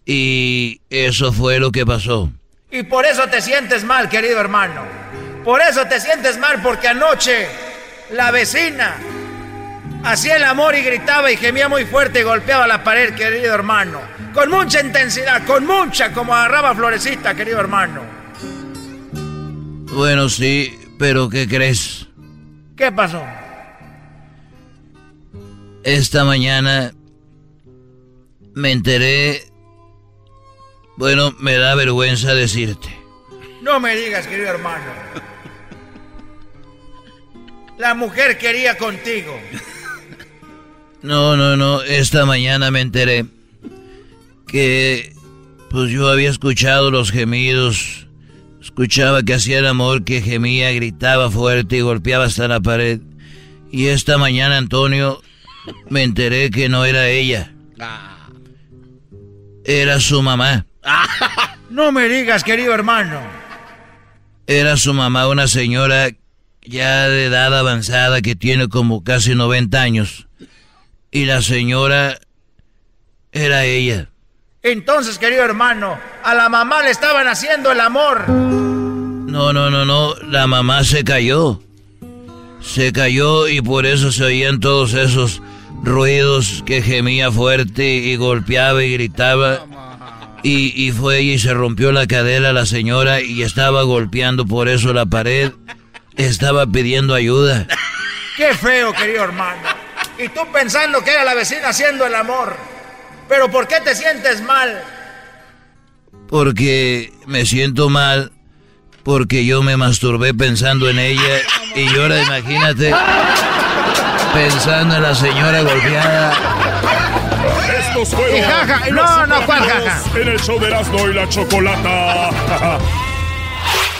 Y eso fue lo que pasó. Y por eso te sientes mal, querido hermano. Por eso te sientes mal, porque anoche la vecina hacía el amor y gritaba y gemía muy fuerte y golpeaba la pared, querido hermano. Con mucha intensidad, con mucha, como agarraba florecita, querido hermano. Bueno, sí, pero ¿qué crees? ¿Qué pasó? Esta mañana me enteré... Bueno, me da vergüenza decirte. No me digas, querido hermano. La mujer quería contigo. No, no, no. Esta mañana me enteré que pues yo había escuchado los gemidos. Escuchaba que hacía el amor, que gemía, gritaba fuerte y golpeaba hasta la pared. Y esta mañana, Antonio, me enteré que no era ella. Era su mamá. <laughs> No me digas, querido hermano. Era su mamá, una señora ya de edad avanzada que tiene como casi 90 años. Y la señora era ella. Entonces, querido hermano, a la mamá le estaban haciendo el amor. No, no, no, no. La mamá se cayó. Se cayó y por eso se oían todos esos ruidos que gemía fuerte y golpeaba y gritaba. Y, y fue ella y se rompió la cadera la señora y estaba golpeando por eso la pared. Estaba pidiendo ayuda. Qué feo, querido hermano. Y tú pensando que era la vecina haciendo el amor. Pero ¿por qué te sientes mal? Porque me siento mal. Porque yo me masturbé pensando en ella. Y ahora imagínate. Pensando en la señora golpeada. Estos fueron Y jaja, no, no, ¿cuál jaja? En el show de Erasmo y la Chocolata.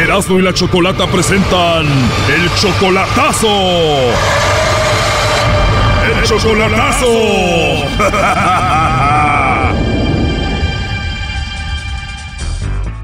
Erasmo y la Chocolata presentan el chocolatazo. El chocolatazo. <laughs>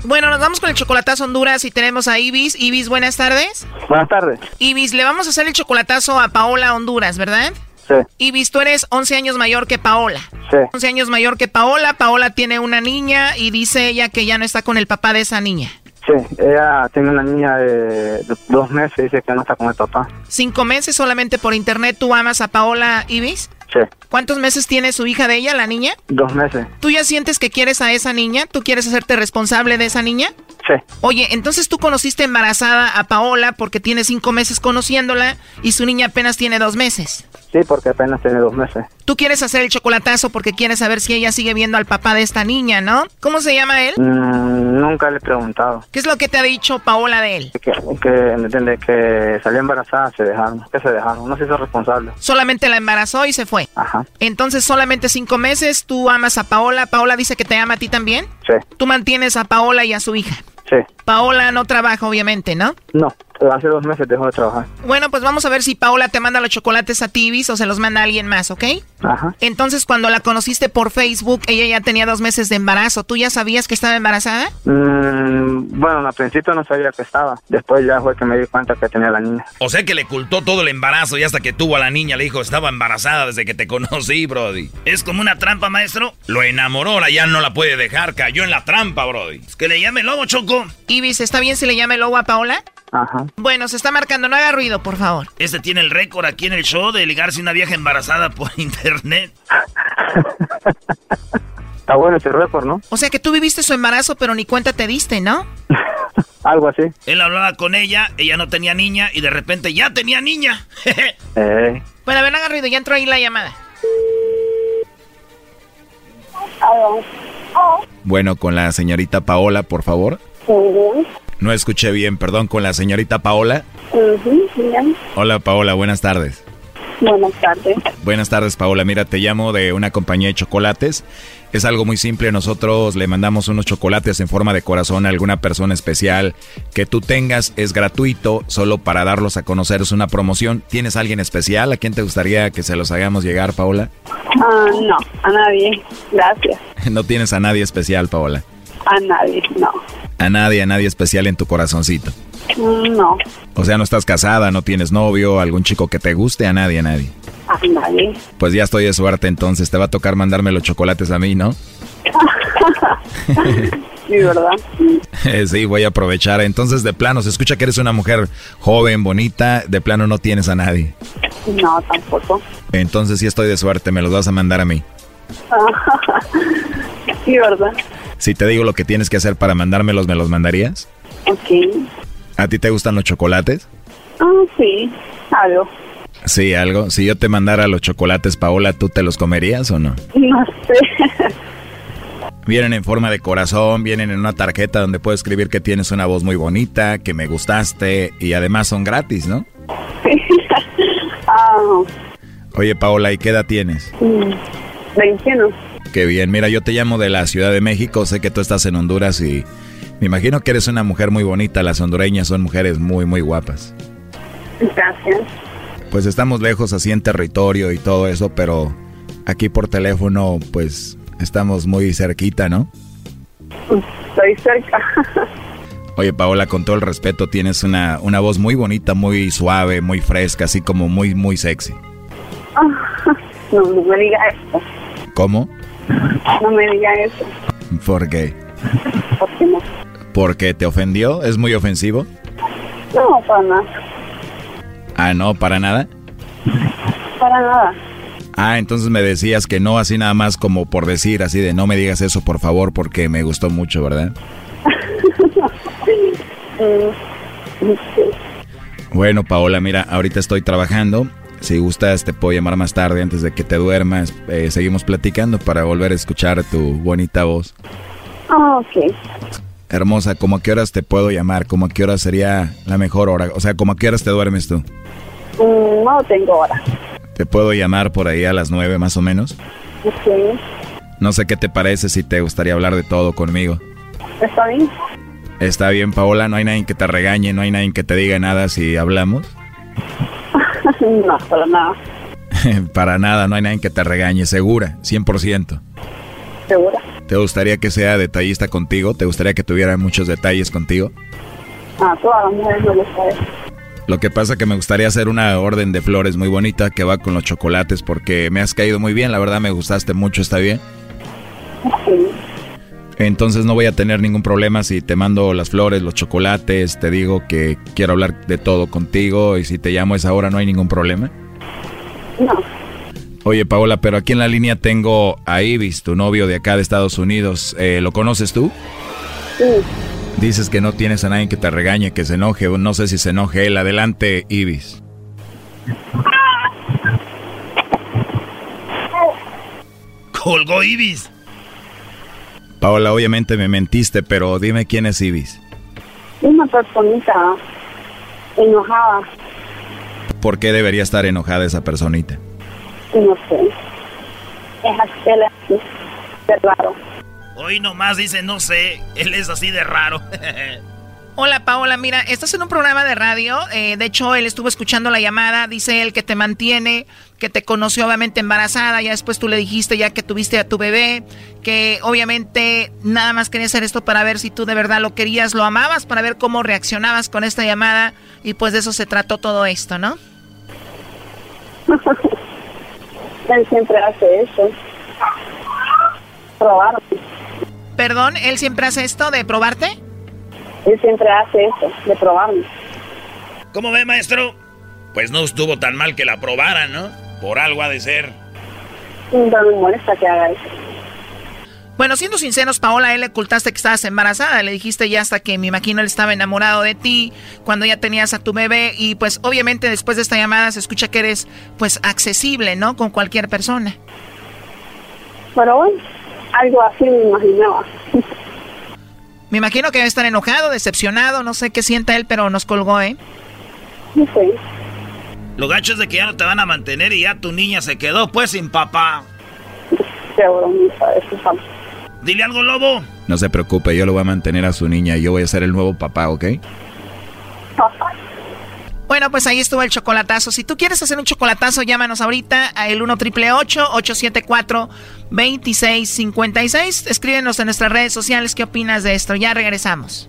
Bueno, nos vamos con el chocolatazo Honduras y tenemos a Ibis. Ibis, buenas tardes. Buenas tardes. Ibis, le vamos a hacer el chocolatazo a Paola Honduras, ¿verdad? Sí, Ibis, tú eres 11 años mayor que Paola. sí. 11 años mayor que Paola. Paola tiene una niña y dice ella que ya no está con el papá de esa niña. Sí, ella tiene una niña de dos meses y dice que no está con el papá. Cinco meses solamente por internet. ¿Tú amas a Paola Ibis? Sí, ¿Cuántos meses tiene su hija de ella, la niña? dos meses. ¿Tú ya sientes que quieres a esa niña? ¿Tú quieres hacerte responsable de esa niña? Sí, Oye, entonces tú conociste embarazada a Paola porque tiene cinco meses conociéndola y su niña apenas tiene dos meses. sí, porque apenas tiene dos meses. Tú quieres hacer el chocolatazo porque quieres saber si ella sigue viendo al papá de esta niña, ¿no? ¿Cómo se llama él? Mm, nunca le he preguntado. ¿Qué es lo que te ha dicho Paola de él? Que, que desde que salió embarazada se dejaron. Que se dejaron. No se hizo responsable. Solamente la embarazó y se fue. Ajá, Entonces solamente cinco meses, tú amas a Paola, Paola dice que te ama a ti también. sí, Tú mantienes a Paola y a su hija. Sí. Paola no trabaja, obviamente, ¿no? No, hace dos meses dejó de trabajar. Bueno, pues vamos a ver si Paola te manda los chocolates a Tibis o se los manda a alguien más, ¿ok? Ajá. Entonces, cuando la conociste por Facebook, ella ya tenía dos meses de embarazo. ¿Tú ya sabías que estaba embarazada? Mm, bueno, al principio no sabía que estaba. Después ya fue que me di cuenta que tenía la niña. O sea que le ocultó todo el embarazo y hasta que tuvo a la niña le dijo estaba embarazada desde que te conocí, Brody. Es como una trampa, maestro. Lo enamoró, ahora ya no la puede dejar, cayó en la trampa, Brody. Es que le llame lobo, Choco. Ibis, ¿está bien si le llame lobo a Paola? Ajá. Bueno, se está marcando, no haga ruido, por favor. Este tiene el récord aquí en el show de ligarse una vieja embarazada por <laughs> internet. Está bueno ese récord, ¿no? O sea que tú viviste su embarazo, pero ni cuenta te diste, ¿no? <laughs> Algo así. Él hablaba con ella, ella no tenía niña y de repente ya tenía niña. <laughs> Eh, Bueno, a ver, no haga ruido, ya entró ahí la llamada. Bueno, con la señorita Paola, por favor. Bien. No escuché bien, perdón, con la señorita Paola. Ujú, bien. Hola Paola, buenas tardes. Buenas tardes. Buenas tardes Paola, mira, te llamo de una compañía de chocolates. Es algo muy simple, nosotros le mandamos unos chocolates en forma de corazón a alguna persona especial que tú tengas, es gratuito, solo para darlos a conocer, es una promoción. ¿Tienes alguien especial? ¿A quién te gustaría que se los hagamos llegar, Paola? Ah, no, a nadie. Gracias. <laughs> No tienes a nadie especial, Paola. A nadie, no. A nadie, a nadie especial en tu corazoncito. No, O sea, no estás casada, no tienes novio, algún chico que te guste, a nadie, a nadie. a nadie. Pues ya estoy de suerte entonces, te va a tocar mandarme los chocolates a mí, ¿no? <laughs> Sí, ¿verdad? <laughs> sí, voy a aprovechar. Entonces, de plano, se escucha que eres una mujer joven, bonita, de plano no tienes a nadie. No, tampoco. Entonces sí estoy de suerte, me los vas a mandar a mí. <laughs> Sí, ¿verdad? Si te digo lo que tienes que hacer para mandármelos, ¿me los mandarías? Ok. ¿A ti te gustan los chocolates? Ah, sí, algo. Sí, algo. Si yo te mandara los chocolates, Paola, ¿tú te los comerías o no? No sé. Vienen en forma de corazón, vienen en una tarjeta donde puedo escribir que tienes una voz muy bonita, que me gustaste y además son gratis, ¿no? <laughs> Ah, Oye, Paola, ¿y qué edad tienes? mm, 21. Qué bien, mira, yo te llamo de la Ciudad de México, sé que tú estás en Honduras y me imagino que eres una mujer muy bonita, las hondureñas son mujeres muy, muy guapas. Gracias. Pues estamos lejos así en territorio y todo eso, pero aquí por teléfono pues estamos muy cerquita, ¿no? Estoy cerca. <laughs> Oye, Paola, con todo el respeto, tienes una, una voz muy bonita, muy suave, muy fresca, así como muy, muy sexy. <laughs> No, no me diga eso. ¿Cómo? No me diga eso. ¿Por qué? ¿Por qué no? ¿Porque te ofendió? ¿Es muy ofensivo? No, para nada. Ah, no, para nada. Para nada. Ah, entonces me decías que no, así nada más como por decir, así de no me digas eso, por favor, porque me gustó mucho, ¿verdad? <laughs> Sí. Bueno, Paola, mira, ahorita estoy trabajando. Si gustas, te puedo llamar más tarde antes de que te duermas. Eh, seguimos platicando para volver a escuchar tu bonita voz. Ah, ok. Hermosa, ¿cómo a qué horas te puedo llamar? ¿Cómo a qué hora sería la mejor hora? O sea, ¿cómo a qué horas te duermes tú? Mm, no tengo hora. ¿Te puedo llamar por ahí a las nueve más o menos? Ok. No sé qué te parece si te gustaría hablar de todo conmigo. ¿Está bien? Está bien, Paola, no hay nadie que te regañe, no hay nadie que te diga nada si hablamos. <laughs> no, para nada. <laughs> Para nada, no hay nadie que te regañe, segura, 100%. ¿Segura? ¿Te gustaría que sea detallista contigo? ¿Te gustaría que tuviera muchos detalles contigo? Ah, todas las mujeres me gusta eso. Lo que pasa que me gustaría hacer una orden de flores muy bonita que va con los chocolates porque me has caído muy bien, la verdad me gustaste mucho, ¿está bien? Sí. Entonces no voy a tener ningún problema si te mando las flores, los chocolates, te digo que quiero hablar de todo contigo y si te llamo a esa hora no hay ningún problema. No. Oye Paola, pero aquí en la línea tengo a Ibis, tu novio de acá de Estados Unidos. Eh, ¿Lo conoces tú? Sí. Dices que no tienes a nadie que te regañe, que se enoje. No sé si se enoje él. Adelante, Ibis. Colgó Ibis. Paola, obviamente me mentiste, pero dime quién es Ibis. Una personita enojada. ¿Por qué debería estar enojada esa personita? No sé. Es así, él es así. Es raro. Hoy nomás dice, no sé, él es así de raro. <laughs> Hola Paola, mira, estás en un programa de radio, eh, de hecho él estuvo escuchando la llamada, dice él que te mantiene, que te conoció obviamente embarazada, ya después tú le dijiste ya que tuviste a tu bebé, que obviamente nada más quería hacer esto para ver si tú de verdad lo querías, lo amabas, para ver cómo reaccionabas con esta llamada y pues de eso se trató todo esto, ¿no? <laughs> él siempre hace eso. Probarme. Perdón, él siempre hace esto de probarte. Él siempre hace eso, de probarme. ¿Cómo ve, maestro? Pues no estuvo tan mal que la probara, ¿no? Por algo ha de ser. No me molesta que haga eso. Bueno, siendo sinceros, Paola, él le ocultaste que estabas embarazada. Le dijiste ya hasta que me imagino él estaba enamorado de ti cuando ya tenías a tu bebé. Y pues obviamente después de esta llamada se escucha que eres pues accesible, ¿no? Con cualquier persona. Pero bueno, algo así me imaginaba. <laughs> Me imagino que debe estar enojado, decepcionado, no sé qué sienta él, pero nos colgó, ¿eh? No sé. Lo gacho es de que ya no te van a mantener y ya tu niña se quedó pues sin papá. Seguro. Dile algo, lobo. No se preocupe, yo lo voy a mantener a su niña y yo voy a ser el nuevo papá, ¿ok? Bueno, pues ahí estuvo el chocolatazo. Si tú quieres hacer un chocolatazo, llámanos ahorita a el 1 triple 874 2656. Escríbenos en nuestras redes sociales qué opinas de esto. Ya regresamos.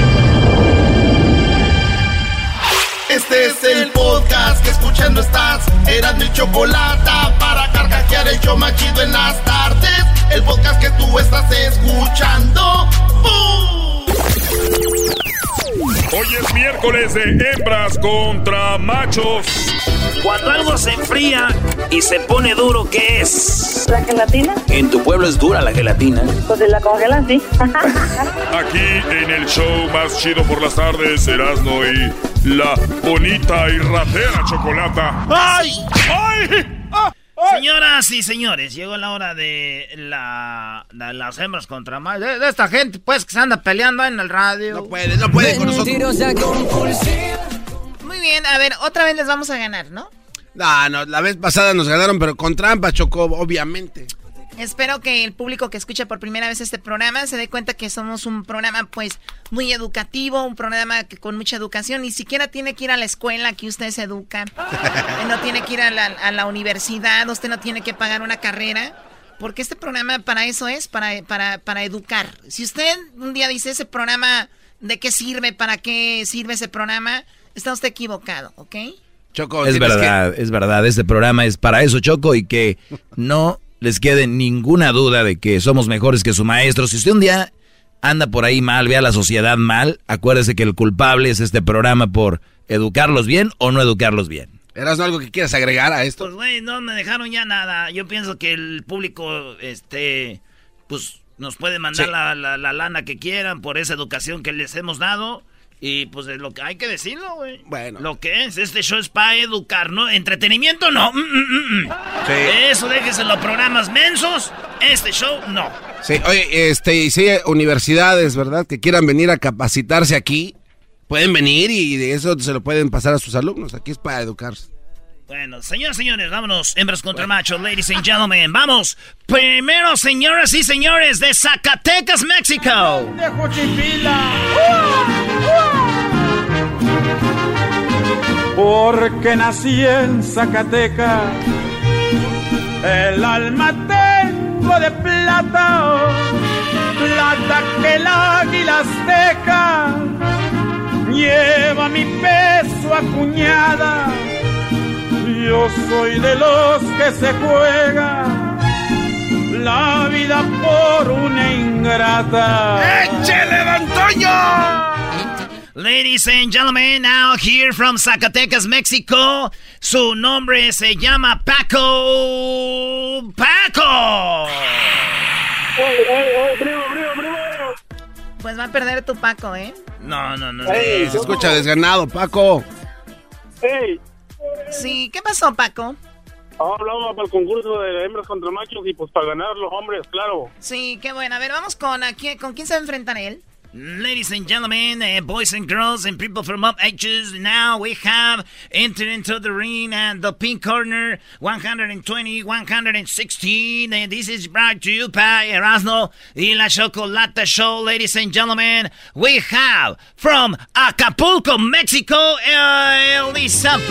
Este es el podcast que escuchando estás. Eran mi chocolate para carcajear el yo machido en las tardes. El podcast que tú estás escuchando. ¡Bum! Hoy es miércoles de hembras contra machos. Cuando algo se enfría y se pone duro, ¿qué es? ¿La gelatina? En tu pueblo es dura la gelatina. Pues la congelan, sí. <laughs> Aquí en el show más chido por las tardes, Erasno y la bonita y ratera chocolata. ¡Ay! ¡Ay! Señoras y señores, llegó la hora de, la, de las hembras contra más. De, de esta gente, pues, que se anda peleando en el radio. No puede, no puede con nosotros. Muy bien, a ver, otra vez les vamos a ganar, ¿no? No, no, la vez pasada nos ganaron, pero con trampa, Chocó, obviamente. Espero que el público que escucha por primera vez este programa se dé cuenta que somos un programa pues muy educativo, un programa que con mucha educación, ni siquiera tiene que ir a la escuela que usted se educa, <laughs> no tiene que ir a la, a la universidad, usted no tiene que pagar una carrera, porque este programa para eso es, para, para, para educar. Si usted un día dice ese programa, ¿de qué sirve? ¿Para qué sirve ese programa? Está usted equivocado, ¿ok? Choco, Es tienes verdad, es verdad. Este programa es para eso, Choco, y que no les quede ninguna duda de que somos mejores que su maestro. Si usted un día anda por ahí mal, ve a la sociedad mal, acuérdese que el culpable es este programa por educarlos bien o no educarlos bien. ¿Eras algo que quieras agregar a esto? Pues, güey, no me dejaron ya nada. Yo pienso que el público, este, pues, nos puede mandar Sí. la, la- la lana que quieran por esa educación que les hemos dado. Y, pues, es lo que hay que decirlo, güey. Bueno. Lo que es, este show es para educar, ¿no? Entretenimiento, no. Mm, mm, mm, mm. Sí. Eso déjese los programas mensos. Este show, no. Sí, oye, este, y si hay universidades, ¿verdad? Que quieran venir a capacitarse aquí, pueden venir y de eso se lo pueden pasar a sus alumnos. Aquí es para educarse. Bueno, señoras y señores, vámonos. Hembras contra machos, ladies and gentlemen. Vamos. Primero, señoras y señores, de Zacatecas, México. Porque nací en Zacatecas, el alma tengo de plata, plata que el águila azteca lleva mi peso acuñada. Yo soy de los que se juega la vida por una ingrata. ¡Échele, Toño! Ladies and gentlemen, now here from Zacatecas, México. Su nombre se llama Paco. ¡Paco! Pues va a perder tu Paco, ¿eh? No, no, no. Se escucha desganado, Paco. ¡Ey! Sí, ¿qué pasó, Paco? Hablaba para el concurso de hembras contra machos y pues para ganar los hombres, claro. Sí, qué bueno. A ver, vamos con, ¿a quién, ¿con quién se va a enfrentar él? Ladies and gentlemen, uh, boys and girls, and people from up ages, now we have entered into the ring and the pink corner, 120, 116, and this is brought to you by Erasmo y la Chocolata Show. Ladies and gentlemen, we have from Acapulco, Mexico, Elizabeth.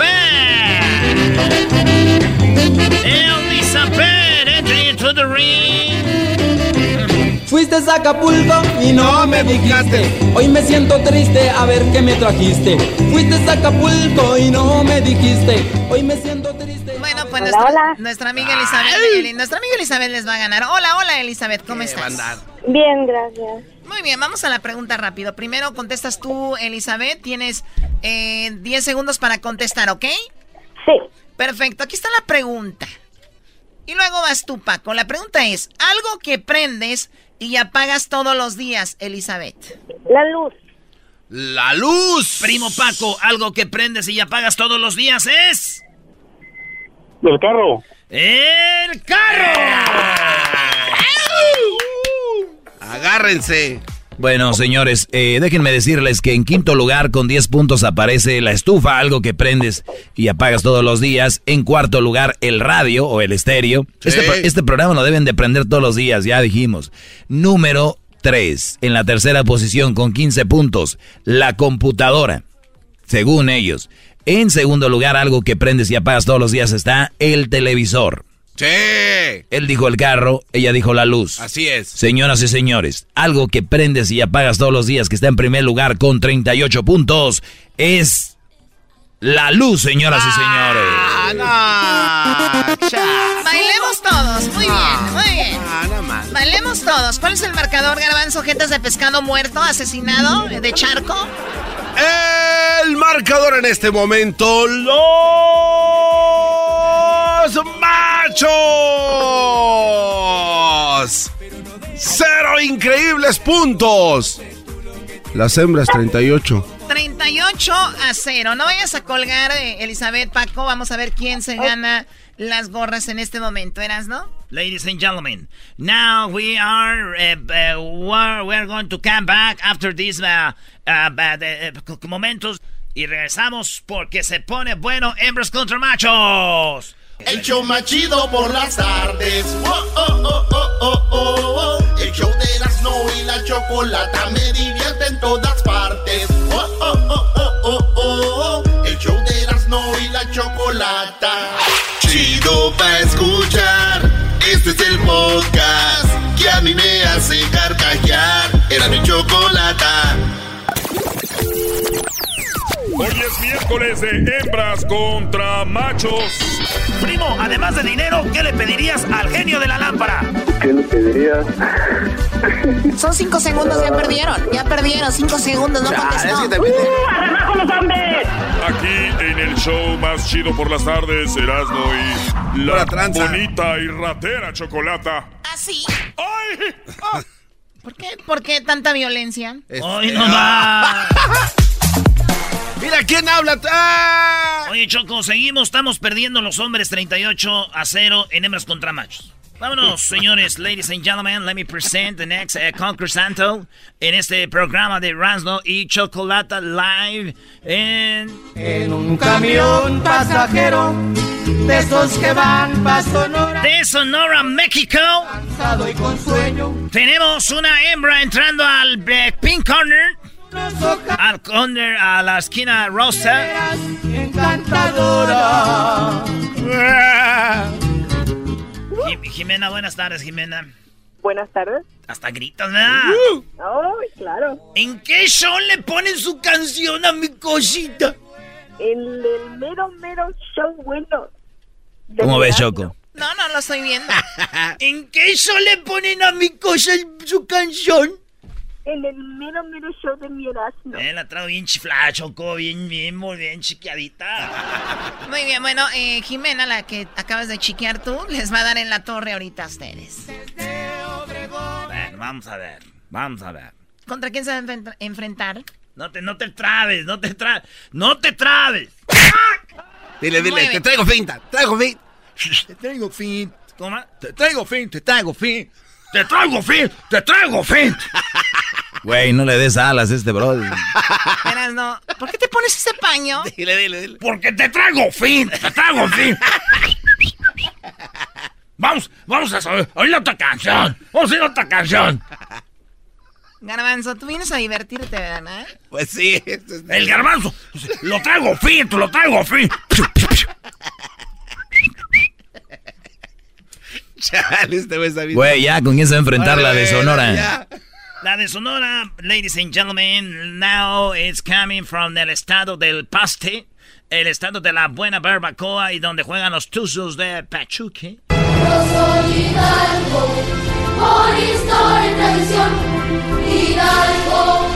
Elizabeth, entering into the ring. Fuiste a Acapulco y no, me dijiste. Hoy me siento triste, a ver qué me trajiste. Fuiste a Acapulco y no me dijiste. Hoy me siento triste. Bueno, pues Hola, nuestra, hola. nuestra amiga Elizabeth, Eli- nuestra amiga Elizabeth les va a ganar. Hola, hola Elizabeth, ¿cómo estás? Bien, gracias. Muy bien, vamos a la pregunta rápido. Primero contestas tú, Elizabeth. Tienes eh, 10 segundos para contestar, ¿ok? Sí. Perfecto, aquí está la pregunta. Y luego vas tú, Paco. La pregunta es, algo que prendes y apagas todos los días, Elizabeth. La luz. La luz. Primo Paco, algo que prendes y apagas todos los días es... El carro. ¡El carro! Agárrense. Bueno, señores, eh, déjenme decirles que en quinto lugar con 10 puntos aparece la estufa, algo que prendes y apagas todos los días. En cuarto lugar, el radio o el estéreo. Este, este programa lo deben de prender todos los días, ya dijimos. Número 3, en la tercera posición con 15 puntos, la computadora, según ellos. En segundo lugar, algo que prendes y apagas todos los días está el televisor. Sí. Él dijo el carro, ella dijo la luz. Así es. Señoras y señores, algo que prendes y apagas todos los días que está en primer lugar con 38 puntos es la luz, señoras y señores. Bailemos todos. Muy bien, muy bien. Bailemos todos. ¿Cuál es el marcador, Garbanzo? ¿Jetas de pescado muerto, asesinado, de charco? El marcador en este momento, los machos. Cero increíbles puntos. Las hembras 38. 38 a 0. No vayas a colgar, eh, Elizabeth, Paco. Vamos a ver quién se gana las gorras en este momento. ¿Eras, no? Ladies and gentlemen, now we are uh, uh, we're, we're going to come back after these uh, uh, uh, uh, momentos y regresamos porque se pone bueno hembras contra machos. El show más chido por las tardes. Oh, oh, oh, oh, oh, oh. El show de Erasmo y la chocolata me divierte en todas partes. Oh, oh, oh, oh, oh, oh, oh. El show de Erasmo y la chocolata. Chido pa' escuchar. Este es el podcast que a mí me hace carcajear. Era mi chocolata. Hoy es miércoles de hembras contra machos. Primo, además de dinero, ¿qué le pedirías al genio de la lámpara? ¿Qué le pedirías? Son cinco segundos, ya perdieron. Ya perdieron, cinco segundos, no contestó. Aquí en el show más chido por las tardes, Erasmo y la bonita y ratera chocolata. ¿Así? ¿Por qué, ¿Por qué tanta violencia? Hoy no va. <laughs> Mira quién habla. ¡Ah! Oye, Choco, seguimos, estamos perdiendo los hombres 38 a 0 en hembras contra machos. Vámonos, señores, <laughs> ladies and gentlemen, let me present the next uh, concursanto en este programa de Ransno y Chocolata Live en... En un camión pasajero de esos que van pa' Sonora. De Sonora, México. Cansado y con sueño. Tenemos una hembra entrando al eh, pink corner. Al corner, a la esquina rosa. Encantadora. Jim- Jimena, buenas tardes, Jimena. Buenas tardes. Hasta gritas, ¿verdad? Ay, claro. ¿En qué show le ponen su canción a mi cosita? En el mero, mero show bueno. ¿Cómo ves. Choco? No, no lo estoy viendo. <laughs> ¿En qué show le ponen a mi cosa su canción? En el mero, mero show de mi Erasmo. Eh, la traigo bien chiflada, Choco, bien, bien, muy bien chiquiadita. <laughs> Muy bien, bueno, eh, Jimena, la que acabas de chiquear tú, les va a dar en la torre ahorita a ustedes. Bueno, vamos a ver, vamos a ver. ¿Contra quién se va a enfrenta- enfrentar? No te, no te trabes, no te trabes, no te trabes. Dile, dile, Mueve. te traigo finta, traigo finta. Te traigo fin. ¿Cómo? Te traigo fin, te traigo fin. Te traigo fin, te traigo fin. <laughs> Güey, no le des alas a este brother. Verás, no. ¿Por qué te pones ese paño? Dile, dile, dile. Porque te traigo fin, te traigo fin. Vamos, vamos a saber, oír otra canción. Vamos a oír otra canción. Garbanzo, tú vienes a divertirte, ¿verdad? Pues sí. esto es- El garbanzo, lo traigo fin, te lo traigo fin. Chale, este güey está bien. Güey, ya, ¿con quién se va a enfrentar la de Sonora? ya. La de Sonora, ladies and gentlemen, now it's coming from el estado del Paste, el estado de la buena barbacoa y donde juegan los Tuzos de Pachuque. Yo soy Hidalgo, por historia y tradición. Hidalgo,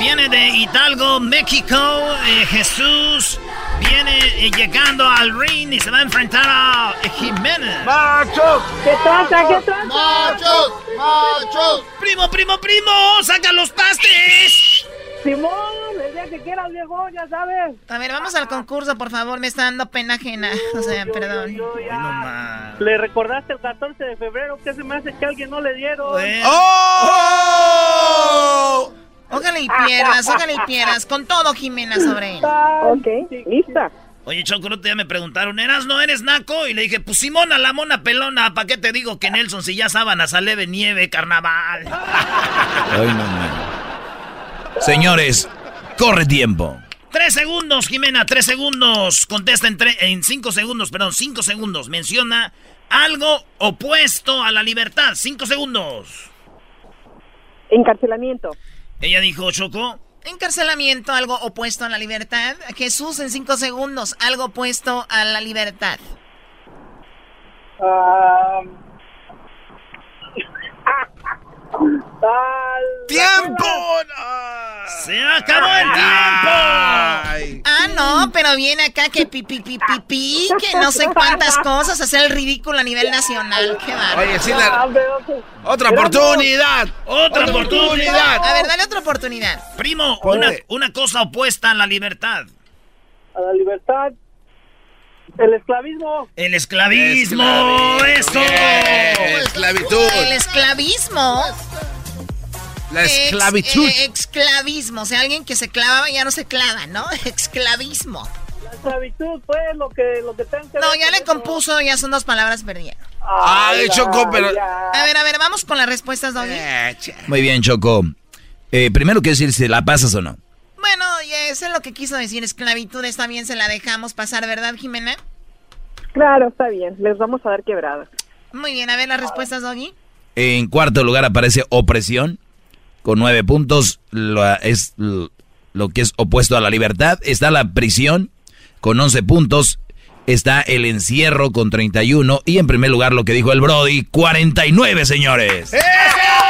Viene de Hidalgo, México, eh, Jesús. Viene eh, llegando al ring y se va a enfrentar a Jiménez. ¡Machos! ¿Qué tranza? ¿Qué tranza? ¡Machos! ¡Machos! ¡Primo, primo, primo! ¡Saca los pastes! Simón, el día que quieras, viejo, ya sabes. A ver, vamos al concurso, por favor. Me está dando pena ajena. O sea, perdón. Le recordaste el 14 de febrero que se me hace que alguien no le dieron. ¡Oh! Ójale y piernas, ójale y piernas. Con todo, Jimena, sobre él. Ok, lista. Oye, Chocoruto, ya me preguntaron, ¿eras no eres naco? Y le dije, pues Simona, la mona pelona, ¿para qué te digo que Nelson si ya sábana sale de nieve, carnaval? <laughs> Ay, no, man. Señores, corre tiempo. Tres segundos, Jimena, tres segundos. Contesta en, tre- en cinco segundos, perdón, cinco segundos. Menciona algo opuesto a la libertad. Cinco segundos. Encarcelamiento. Ella dijo, Choco. Encarcelamiento, algo opuesto a la libertad. Jesús, en cinco segundos, algo opuesto a la libertad. Ah, ¡Tiempo! ¡Se acabó el tiempo! Ah, no, pero viene acá que pi, pi, pi, pi, pi, que no sé cuántas cosas, hacer el ridículo a nivel nacional. Qué bárbaro. Oye, sí, la- otra oportunidad. ¡Otra oportunidad! A ver, dale otra oportunidad. Primo, una, una cosa opuesta a la libertad. a la libertad. El esclavismo. El esclavismo. ¡Eso! Esclavitud. El esclavismo. La Ex- esclavitud. eh, esclavismo. O sea, alguien que se clavaba ya no se clava, ¿no? <laughs> Esclavismo. La esclavitud fue lo que, lo que tengo que No, ver ya le compuso, ya son dos palabras perdidas. Ay, Choco, pero... A ver, a ver, vamos con las respuestas, Doggy. Muy bien, Choco. Eh, primero quiero decir si la pasas o no. Bueno, ya eso es lo que quiso decir. Esclavitud está bien, se la dejamos pasar, ¿verdad, Jimena? Claro, está bien. Les vamos a dar quebrada. Muy bien, a ver las respuestas, Doggy. En cuarto lugar aparece opresión, con nueve puntos. Lo, es lo que es opuesto a la libertad. Está la prisión, con 11 puntos. Está el encierro, con 31. Y en primer lugar, lo que dijo el Brody, 49, señores. ¿Cómo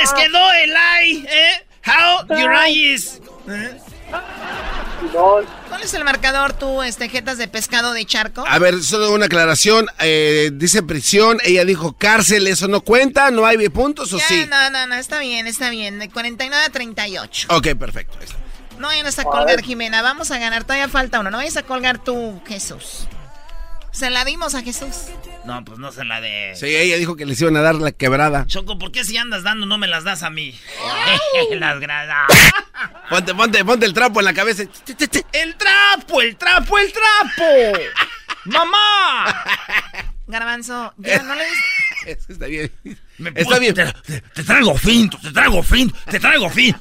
les quedó el eye? ¿Eh? How your eye is? ¿Eh? ¿Cuál es el marcador tú, este, jetas de pescado de charco? A ver, solo una aclaración. eh, dice prisión, ella dijo cárcel, ¿eso no cuenta? ¿No hay puntos o Ya, sí? No, no, no, está bien, está bien. De 49 a 38. Ok, perfecto. No vayas a colgar, Jimena. Vamos a ganar. Todavía falta uno. No vayas a colgar tú, Jesús. Se la dimos a Jesús. No, pues no se la de. Sí, ella dijo que les iban a dar la quebrada. Choco, ¿por qué si andas dando no me las das a mí? <laughs> las gradas. Ponte, ponte, ponte el trapo en la cabeza. ¡El trapo, el trapo, el trapo! ¡Mamá! Garbanzo, ya no le <laughs> Eso está bien. Me Está bien. Te, te- te traigo finto, te traigo fin, te traigo fin.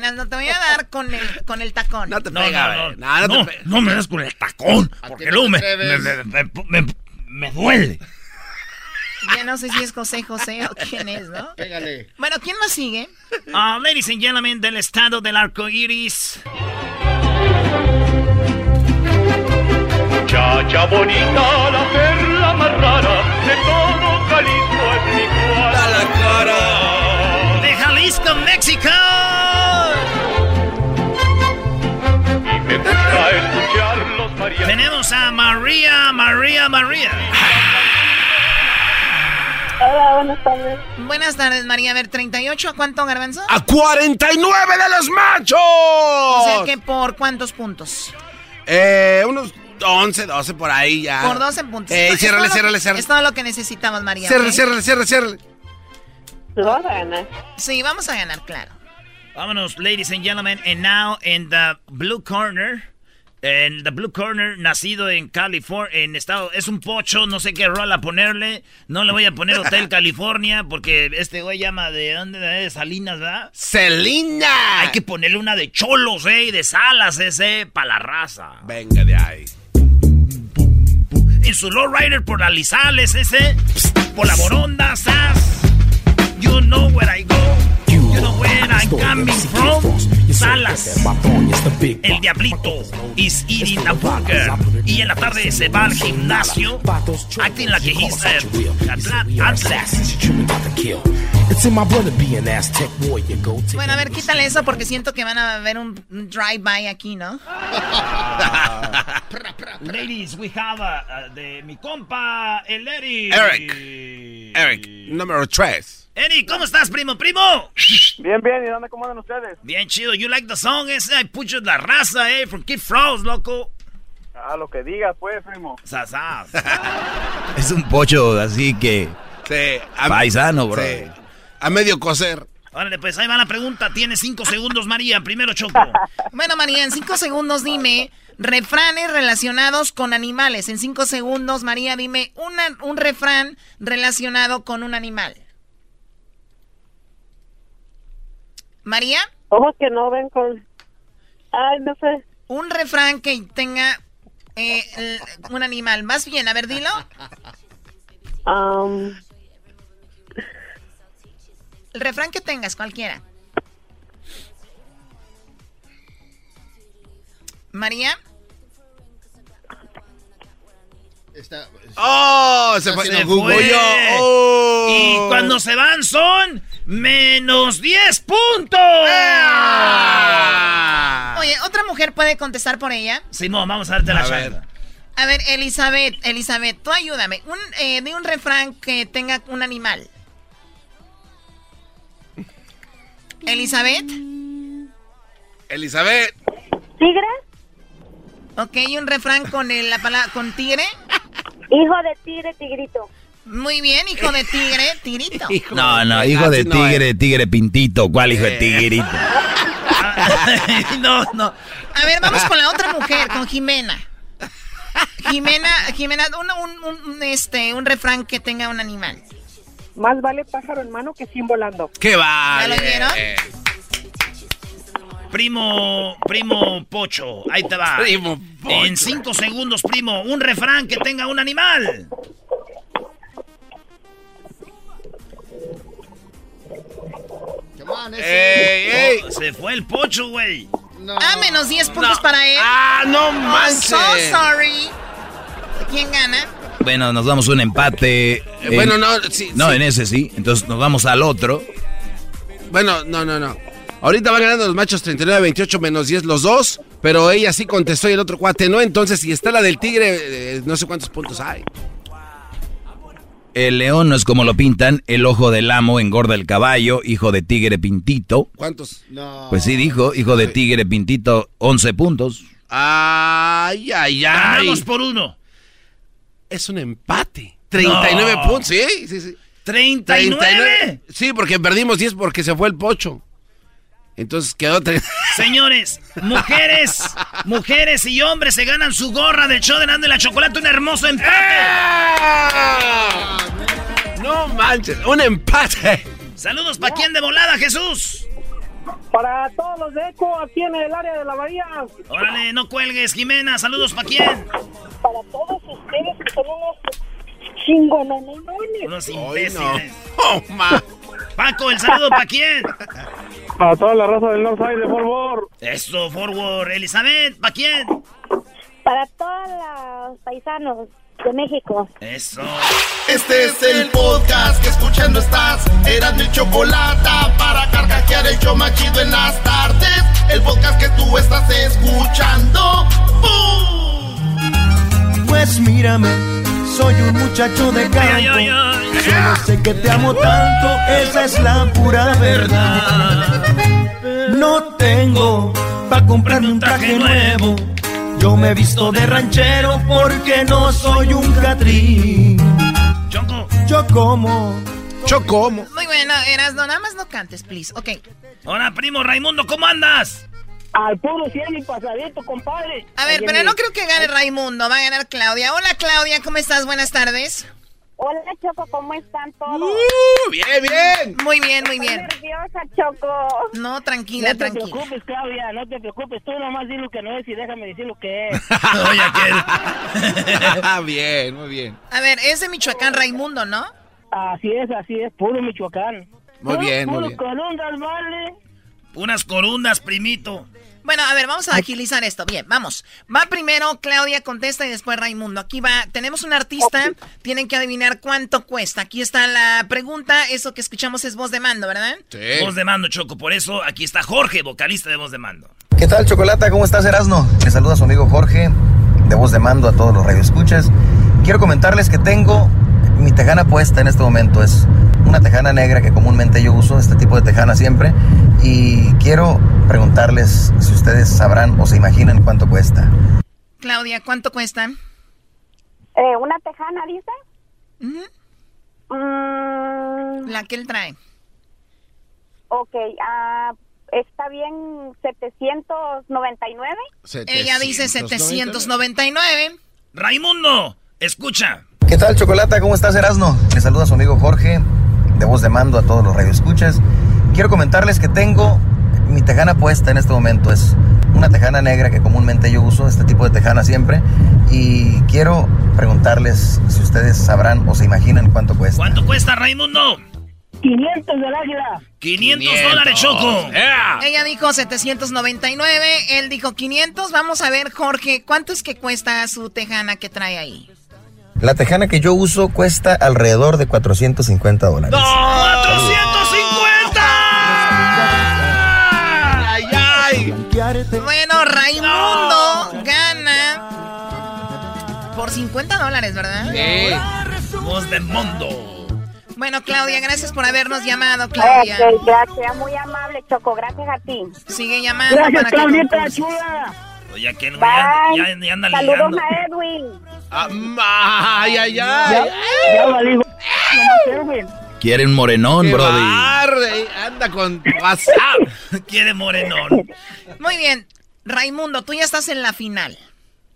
No te voy a dar con el, con el tacón. No te No, pega, no, no, No, no te no, pega. no me das con el tacón, porque luego me, me, me, me- me- me duele. Ya no sé si es José José o quién es, ¿no? Pégale. Bueno, ¿quién más sigue? Ah, ladies and gentlemen del estado del arco iris. Chacha bonita, la perla más rara de todo Jalisco es mi cuadra. la cara! De Jalisco, México. Tenemos a María, María, María. Hola, buenas tardes. Buenas tardes, María. A ver, ¿38 a cuánto, Garbanzo? ¡A 49 de los machos! O sea que por cuántos puntos. Eh, unos 11, 12 por ahí ya. Por 12 puntos. Eh, Es ciérrale, ciérrale, ciérrale. Es todo lo que necesitamos, María. Ciérrale, ¿ok? ciérrale, ciérrale, ciérrale. Pues vamos a ganar. Sí, vamos a ganar, claro. Vámonos, ladies and gentlemen. And now in the blue corner. En the blue corner, nacido en California, en estado, es un pocho, no sé qué rol a ponerle. No le voy a poner Hotel <laughs> California porque este güey llama de dónde, de Salinas, ¿verdad? ¡Selina! Hay que ponerle una de cholos, eh, y de salas, ese, para la raza. Venga de ahí. En su lowrider por Alizales, ese, por la Boronda, Sas. You know where I go. You know where I'm coming from. Salas. El diablito is eating a burger. Y en la tarde se va al gimnasio. Acting like he's a Atlas. Bueno, a ver, quítale eso porque siento que van a ver un drive-by aquí, ¿no? <laughs> Ladies, we have uh, uh, de mi compa, el Eric. Eric. Eric, número 3. Eric, ¿cómo estás, primo? ¡Primo! Bien, bien, ¿y dónde acomodan ustedes? Bien chido. You like the song ese? I put you la raza, eh, from Kid Frost, loco. Ah, lo que digas, pues, primo. Sasas. <laughs> Es un pocho así que. Sí, a- Paisano, bro. sí. A medio coser. Órale, pues ahí va la pregunta. Tienes cinco segundos, María. Primero, Choco. <laughs> Bueno, María, en cinco segundos dime refranes relacionados con animales. En cinco segundos, María, dime una- un refrán relacionado con un animal. María, Ojos que no ven con... Ay, no sé. un refrán que tenga eh, el- un animal. Más bien, a ver, dilo. Am, El refrán que tengas, cualquiera. María, Está, ¡Oh! Se fue. Se fue. yo. ¡Oh! Y cuando se van son menos 10 puntos. Ah. oye, ¿otra mujer puede contestar por ella? Simón, vamos a darte la A chance. ver. A ver, Elizabeth, Elizabeth, tú ayúdame. Un, eh, de un refrán que tenga un animal. Elizabeth, Elizabeth. ¿Tigre? ok, un refrán con el- la palabra con tigre. Hijo de tigre, tigrito. Muy bien, hijo de tigre, tigrito. <laughs> No, no, hijo de Así no tigre, tigre pintito. ¿Cuál hijo de Eh. tigrito? <laughs> no, no. A ver, vamos con la otra mujer, con Jimena. Jimena, Jimena, un, un- un- un, este, un refrán que tenga un animal. Más vale pájaro en mano que sin volando. ¿Qué va? ¿Ya lo vieron? Primo, primo Pocho, ahí te va. Primo Pocho. En cinco segundos, primo, un refrán que tenga un animal. ¡Ey, ey! Oh, se fue el Pocho, güey. Ah, menos 10 puntos No. para él. ¡Ah, no I'm manches! so sorry. ¿Quién gana? Bueno, nos damos un empate. Eh, bueno, no, sí, No, sí. en ese sí. Entonces nos vamos al otro. Bueno, no, no, no. Ahorita van ganando los machos 39-28 menos 10 los dos, pero ella sí contestó y el otro cuate no. Entonces, si está la del tigre, eh, no sé cuántos puntos hay. El león no es como lo pintan. El ojo del amo engorda el caballo. Hijo de tigre pintito. ¿Cuántos? No. Pues sí, dijo. Hijo de tigre pintito, 11 puntos. Ay, ay, ay. Ganamos por uno. Es un empate. 39 No. puntos, sí, sí, sí. 39. Sí, porque perdimos 10 porque se fue el pocho. Entonces quedó... tre- <laughs> Señores, mujeres, mujeres y hombres se ganan su gorra del show de Nando y la Chocolate, un hermoso empate. No manches, un empate. Saludos para quién de volada, Jesús. Para todos los de ECO aquí en el área de la bahía. Órale, no cuelgues, Jimena. Saludos para quién. Para todos ustedes que son unos chingononones. Unos imbéciles. no. Oh, ma. Paco, el saludo para quién. <laughs> Para toda la raza del Northside de Fort Worth. Eso, forward. Elizabeth, ¿para quién? Para todos los paisanos de México. Eso. Este es el podcast que escuchando estás. Eran mi chocolate para carcajear el yo machido en las tardes. El podcast que tú estás escuchando. ¡Bum! Pues mírame, soy un muchacho de ay. Solo sé que te amo tanto, esa es la pura verdad. No tengo para comprarme un traje nuevo. Yo me he visto de ranchero porque no soy un catrín. Choco. Yo como. Yo como. Muy bueno, Erasno, nada más no cantes, please. Ok. Hola, primo Raimundo, ¿cómo andas? Al puro cielo y pasadito, compadre. A ver, Oye, pero no creo que gane Raimundo, va a ganar Claudia. Hola, Claudia, ¿cómo estás? Buenas tardes. Hola, Choco, ¿cómo están todos? Uh, bien, bien. Muy bien, muy Estoy bien. nerviosa, Choco. No, tranquila, No te tranquila. preocupes, Claudia, no te preocupes. Tú nomás di lo que no es y déjame decir lo que es. <laughs> Oye, aquel. <laughs> Ah, bien, muy bien. A ver, es de Michoacán, Raimundo, ¿no? Así es, así es, puro Michoacán. Muy Puro- bien, muy puro bien. corundas, vale. Unas corundas, primito. Bueno, a ver, vamos a agilizar esto. Bien, vamos. Va primero Claudia, contesta y después Raimundo. Aquí va, tenemos un artista, tienen que adivinar cuánto cuesta. Aquí está la pregunta, eso que escuchamos es voz de mando, ¿verdad? Sí. Voz de mando, Choco. Por eso aquí está Jorge, vocalista de voz de mando. ¿Qué tal, Chocolata? ¿Cómo estás, Erasno? Le saluda su amigo Jorge, de voz de mando a todos los radioescuchas. Quiero comentarles que tengo mi tejana puesta en este momento. Es una tejana negra que comúnmente yo uso, este tipo de tejana siempre. Y quiero preguntarles si ustedes sabrán o se imaginan cuánto cuesta. Claudia, ¿cuánto cuesta? Eh, ¿Una tejana, dice? Mm. La que él trae. Ok, ah, está bien 799. Ella dice 799. Raimundo, escucha. ¿Qué tal, Chocolata? ¿Cómo estás, Erasno? Le saluda su amigo Jorge, de voz de mando a todos los radioescuchas. Quiero comentarles que tengo mi tejana puesta en este momento. Es una tejana negra que comúnmente yo uso, este tipo de tejana siempre. Y quiero preguntarles si ustedes sabrán o se imaginan cuánto cuesta. ¿Cuánto cuesta, Raimundo? 500 del águila. 500, dólares, Choco. Ella dijo 799, él dijo 500. Vamos a ver, Jorge, ¿cuánto es que cuesta su tejana que trae ahí? La tejana que yo uso cuesta alrededor de 450 dólares. ¡450! ¡Ay, ay! Bueno, Raimundo gana por 50 dólares, ¿verdad? Sí. Voz de mundo. Bueno, Claudia, gracias por habernos llamado, Claudia. Ok, gracias, muy amable, Choco, gracias a ti. Sigue llamando. Gracias, para Claudita, chula. Ya que no, Bye. ya, ya, ya anda Saludos ligando. a Edwin. Ah, ay, ay, ay. Ya, ya valí. Edwin. Quiere un morenón, Qué brody. barre, anda con WhatsApp. <laughs> Quiere morenón. Muy bien, Raimundo, tú ya estás en la final,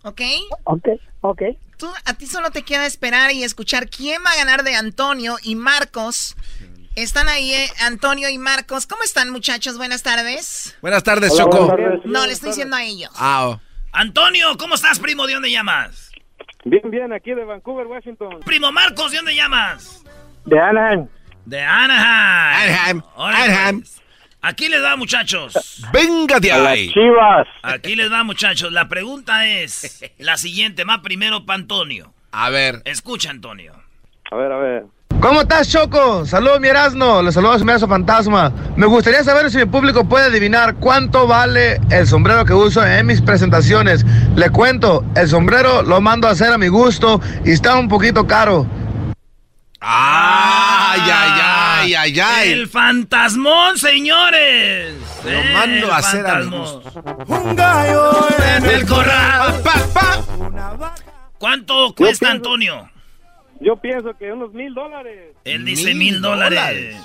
¿ok? Ok, ok. Tú, a ti solo te queda esperar y escuchar quién va a ganar de Antonio y Marcos. Están ahí, eh, Antonio y Marcos. ¿Cómo están, muchachos? Buenas tardes. Buenas tardes, Hola, Choco. buenas tardes. No, le estoy diciendo a ellos. Ah, oh. Antonio, ¿cómo estás, primo? ¿De dónde llamas? Bien, bien, aquí de Vancouver, Washington. Primo Marcos, ¿de dónde llamas? De Anaheim. De Anaheim. Anaheim. Órale, Anaheim. pues. Aquí les va, muchachos. Venga de ahí. chivas. Aquí les va, muchachos. La pregunta es <laughs> la siguiente. Va primero para Antonio. A ver. Escucha, Antonio. A ver, a ver. ¿Cómo estás, Choco? Saludos, mi Erasmo. Le saludo a su meso fantasma. Me gustaría saber si mi público puede adivinar cuánto vale el sombrero que uso en mis presentaciones. Le cuento, el sombrero lo mando a hacer a mi gusto y está un poquito caro. Ay, ay, ay, ay, ay. El fantasmón, señores. Lo mando a hacer a mi fantasmón. Un gallo En el corral. ¿Cuánto cuesta, Antonio? Yo pienso que unos mil dólares. Él dice mil dólares.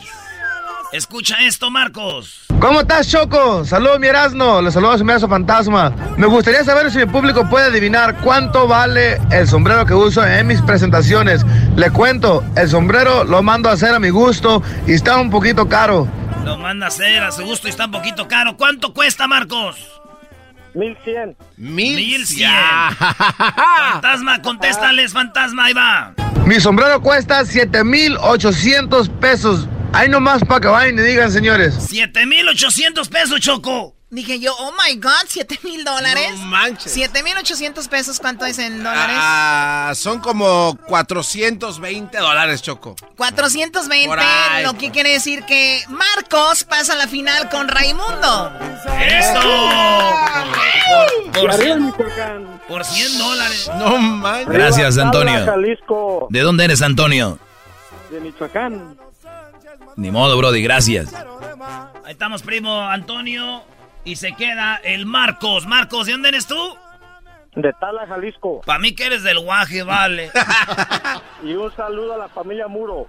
Escucha esto, Marcos. ¿Cómo estás, Choco? Saludos, mi Erasmo. Le saludo a su fantasma. Me gustaría saber si mi público puede adivinar cuánto vale el sombrero que uso en mis presentaciones. Le cuento, el sombrero lo mando a hacer a mi gusto y está un poquito caro. Lo manda a hacer a su gusto y está un poquito caro. ¿Cuánto cuesta, Marcos? Mil cien. Mil, Mil cien. <laughs> Fantasma, contéstales, fantasma, ahí va. Mi sombrero cuesta 7,800 pesos. Ahí nomás para que vayan y digan, señores. 7800 pesos, Choco. Dije yo, oh my God, 7 mil dólares. No manches. 7 mil 800 pesos, ¿cuánto es en dólares? Ah, son como 420 dólares, Choco. 420, Por ahí. lo que quiere decir que Marcos pasa a la final con Raimundo. ¡Eso! Por, Arriba el 100, Michoacán. por 100 dólares. No manches. Gracias, Antonio. Jalisco. ¿De dónde eres, Antonio? De Michoacán. Ni modo, Brody, gracias. Ahí estamos, primo Antonio. Y se queda el Marcos. Marcos, ¿de dónde eres tú? De Tala, Jalisco. Para mí que eres del guaje, vale. <laughs> Y un saludo a la familia Muro.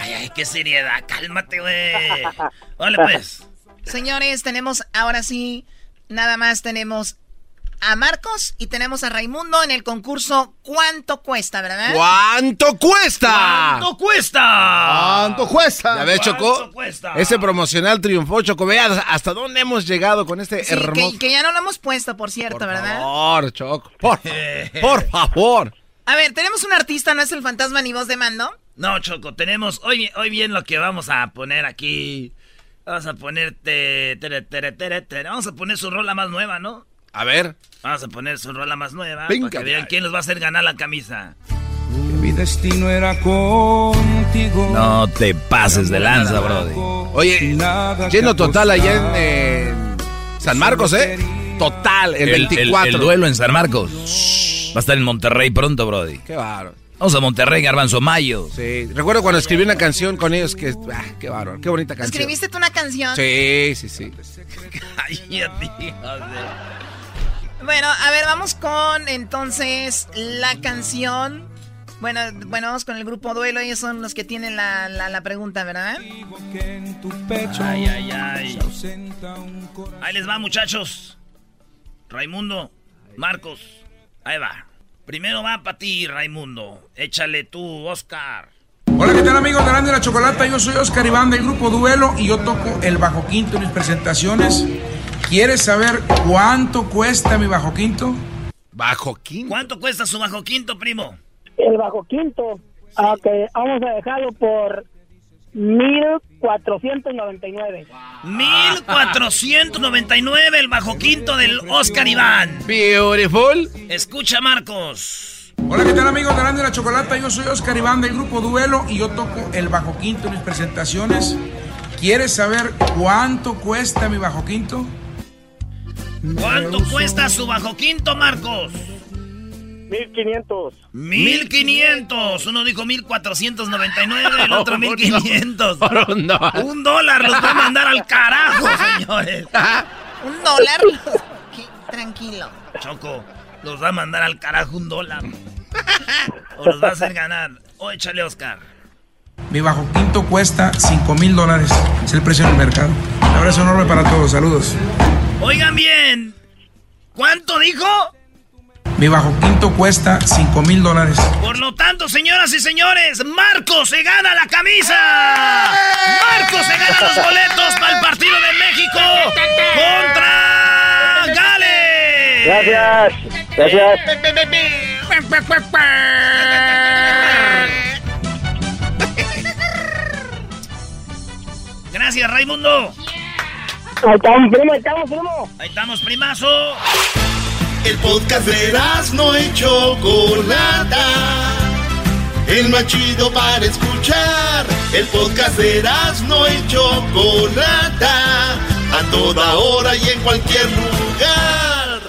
Ay, ay, qué seriedad. Cálmate, güey. <laughs> Vale, pues. Señores, tenemos ahora sí, nada más tenemos a Marcos y tenemos a Raimundo en el concurso ¿Cuánto cuesta, verdad? ¿Cuánto cuesta? ¿Cuánto cuesta? ¿Cuánto cuesta? ¿Ya ves, ¿Cuánto Choco? cuesta? Ese promocional triunfó, Choco. Vea hasta dónde hemos llegado con este Sí, hermoso. que, que ya no lo hemos puesto, por cierto, Por ¿verdad? favor, Choco. Por, <laughs> por favor. A ver, tenemos un artista, ¿no es el fantasma ni voz de mando? No, Choco, tenemos hoy, hoy bien lo que vamos a poner aquí. Vamos a ponerte. Vamos a poner su rola más nueva, ¿no? A ver. Vamos a poner su rola más nueva. Venga, para que vean quién nos va a hacer ganar la camisa. Mi destino era contigo. No te pases de lanza, Brody. Oye, lleno total allá en eh, San Marcos, ¿eh? Total, el, 24. El, duelo en San Marcos. Va a estar en Monterrey pronto, Brody. Qué bárbaro. Vamos a Monterrey, Garbanzo Mayo. Sí, recuerdo cuando escribí una canción con ellos que. Ah, qué bárbaro, qué bonita canción. ¿Escribiste tú una canción? Sí, sí, sí. <laughs> bueno, a ver, vamos con entonces la canción. Bueno, bueno, vamos con el grupo Duelo. Ellos son los que tienen la, la, pregunta, ¿verdad? Ay, ay, ay. Ahí les va, muchachos. Raimundo, Marcos, ahí va. Primero va para ti, Raimundo. Échale tú, Oscar. Hola, ¿qué tal amigos de Grande la Chocolata? Yo soy Oscar Iván del Grupo Duelo y yo toco el bajo quinto en mis presentaciones. ¿Quieres saber cuánto cuesta mi bajo quinto? ¿Bajo quinto? ¿Cuánto cuesta su bajo quinto, primo? El bajo quinto, ok, vamos a dejarlo por 1499. 1499 el bajo quinto del Oscar Iván. Beautiful. Escucha, Marcos. Hola, ¿qué tal amigos de Grande la Chocolata? Yo soy Oscar Iván del Grupo Duelo y yo toco el bajo quinto en mis presentaciones. ¿Quieres saber cuánto cuesta mi bajo quinto? ¿Cuánto cuesta su bajo quinto, Marcos? 1500. 1500. Uno dijo 1499, el otro 1500. un dólar. Un dólar los va a mandar al carajo, señores. <laughs> ¿Un dólar? Tranquilo. Choco, los va a mandar al carajo un dólar. o los va a hacer ganar. O échale, Oscar. Mi bajo quinto cuesta 5 mil dólares. Es el precio del mercado. Un abrazo enorme para todos. Saludos. Oigan bien. ¿Cuánto dijo? Mi bajo quinto cuesta 5 mil dólares. Por lo tanto, señoras y señores, Marco se gana la camisa. Marco se gana los boletos para el partido de México contra Gales. Gracias. Gracias. Gracias, Raimundo. Ahí estamos, primo, ahí estamos, primo. Ahí estamos, primazo. El podcast de no y Chocolata. El más chido para escuchar. El podcast de no y Chocolata. A toda hora y en cualquier lugar.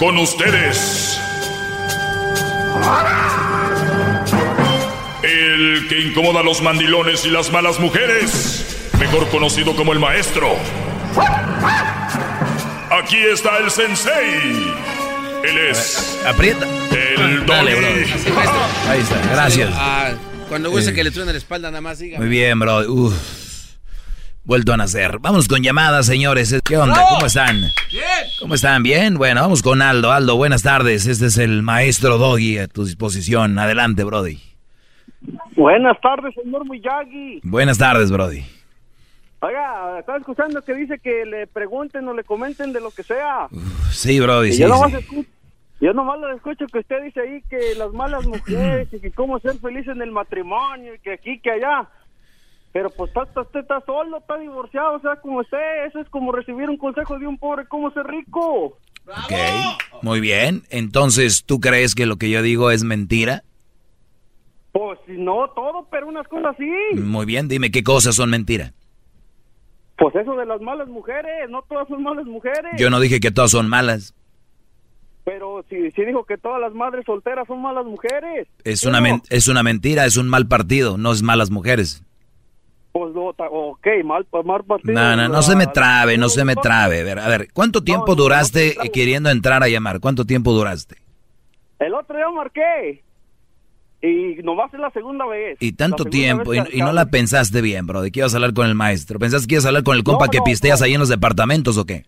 Con ustedes. El que incomoda a los mandilones y las malas mujeres. Mejor conocido como el maestro. Aquí está el sensei. Él es. Aprieta. El Dale, bro. Ahí está, gracias. Ah, cuando guste que le truene la espalda, nada más diga. Muy bien, bro. Uf. Vuelto a nacer. Vamos con llamadas, señores. ¿Qué onda? ¿Cómo están? Bien. ¿Cómo están? Bien. Bueno, vamos con Aldo. Aldo, buenas tardes. Este es el maestro Doggy a tu disposición. Adelante, Brody. Buenas tardes, señor Miyagi. Buenas tardes, Brody. Oiga, estaba escuchando que dice que le pregunten o le comenten de lo que sea. Sí, Brody, sí. yo, nomás sí. escucho, yo nomás lo escucho que usted dice ahí que las malas mujeres y que cómo ser feliz en el matrimonio y que aquí, que allá. Pero pues está, está- usted está solo, está divorciado, o sea, como usted, eso es como recibir un consejo de un pobre, cómo ser rico. Ok, muy bien. Entonces, ¿tú crees que lo que yo digo es mentira? Pues no todo, pero unas cosas sí. Muy bien, dime qué cosas son mentira. Pues eso de las malas mujeres, no todas son malas mujeres. Yo no dije que todas son malas. Pero si, si dijo que todas las madres solteras son malas mujeres. Es ¿Sí una, no? men- es una mentira, es un mal partido, no es malas mujeres. Pues no, ok, mal, mal partido. No, no, no se me trabe, no se me trabe. A ver, a ver, ¿cuánto tiempo duraste queriendo entrar a llamar? ¿Cuánto tiempo duraste? El otro día marqué. Y nomás es la segunda vez. Y tanto tiempo, y, no la pensaste bien, bro, de que ibas a hablar con el maestro. ¿Pensaste que ibas a hablar con el compa No, que no, pisteas ahí en los departamentos o qué?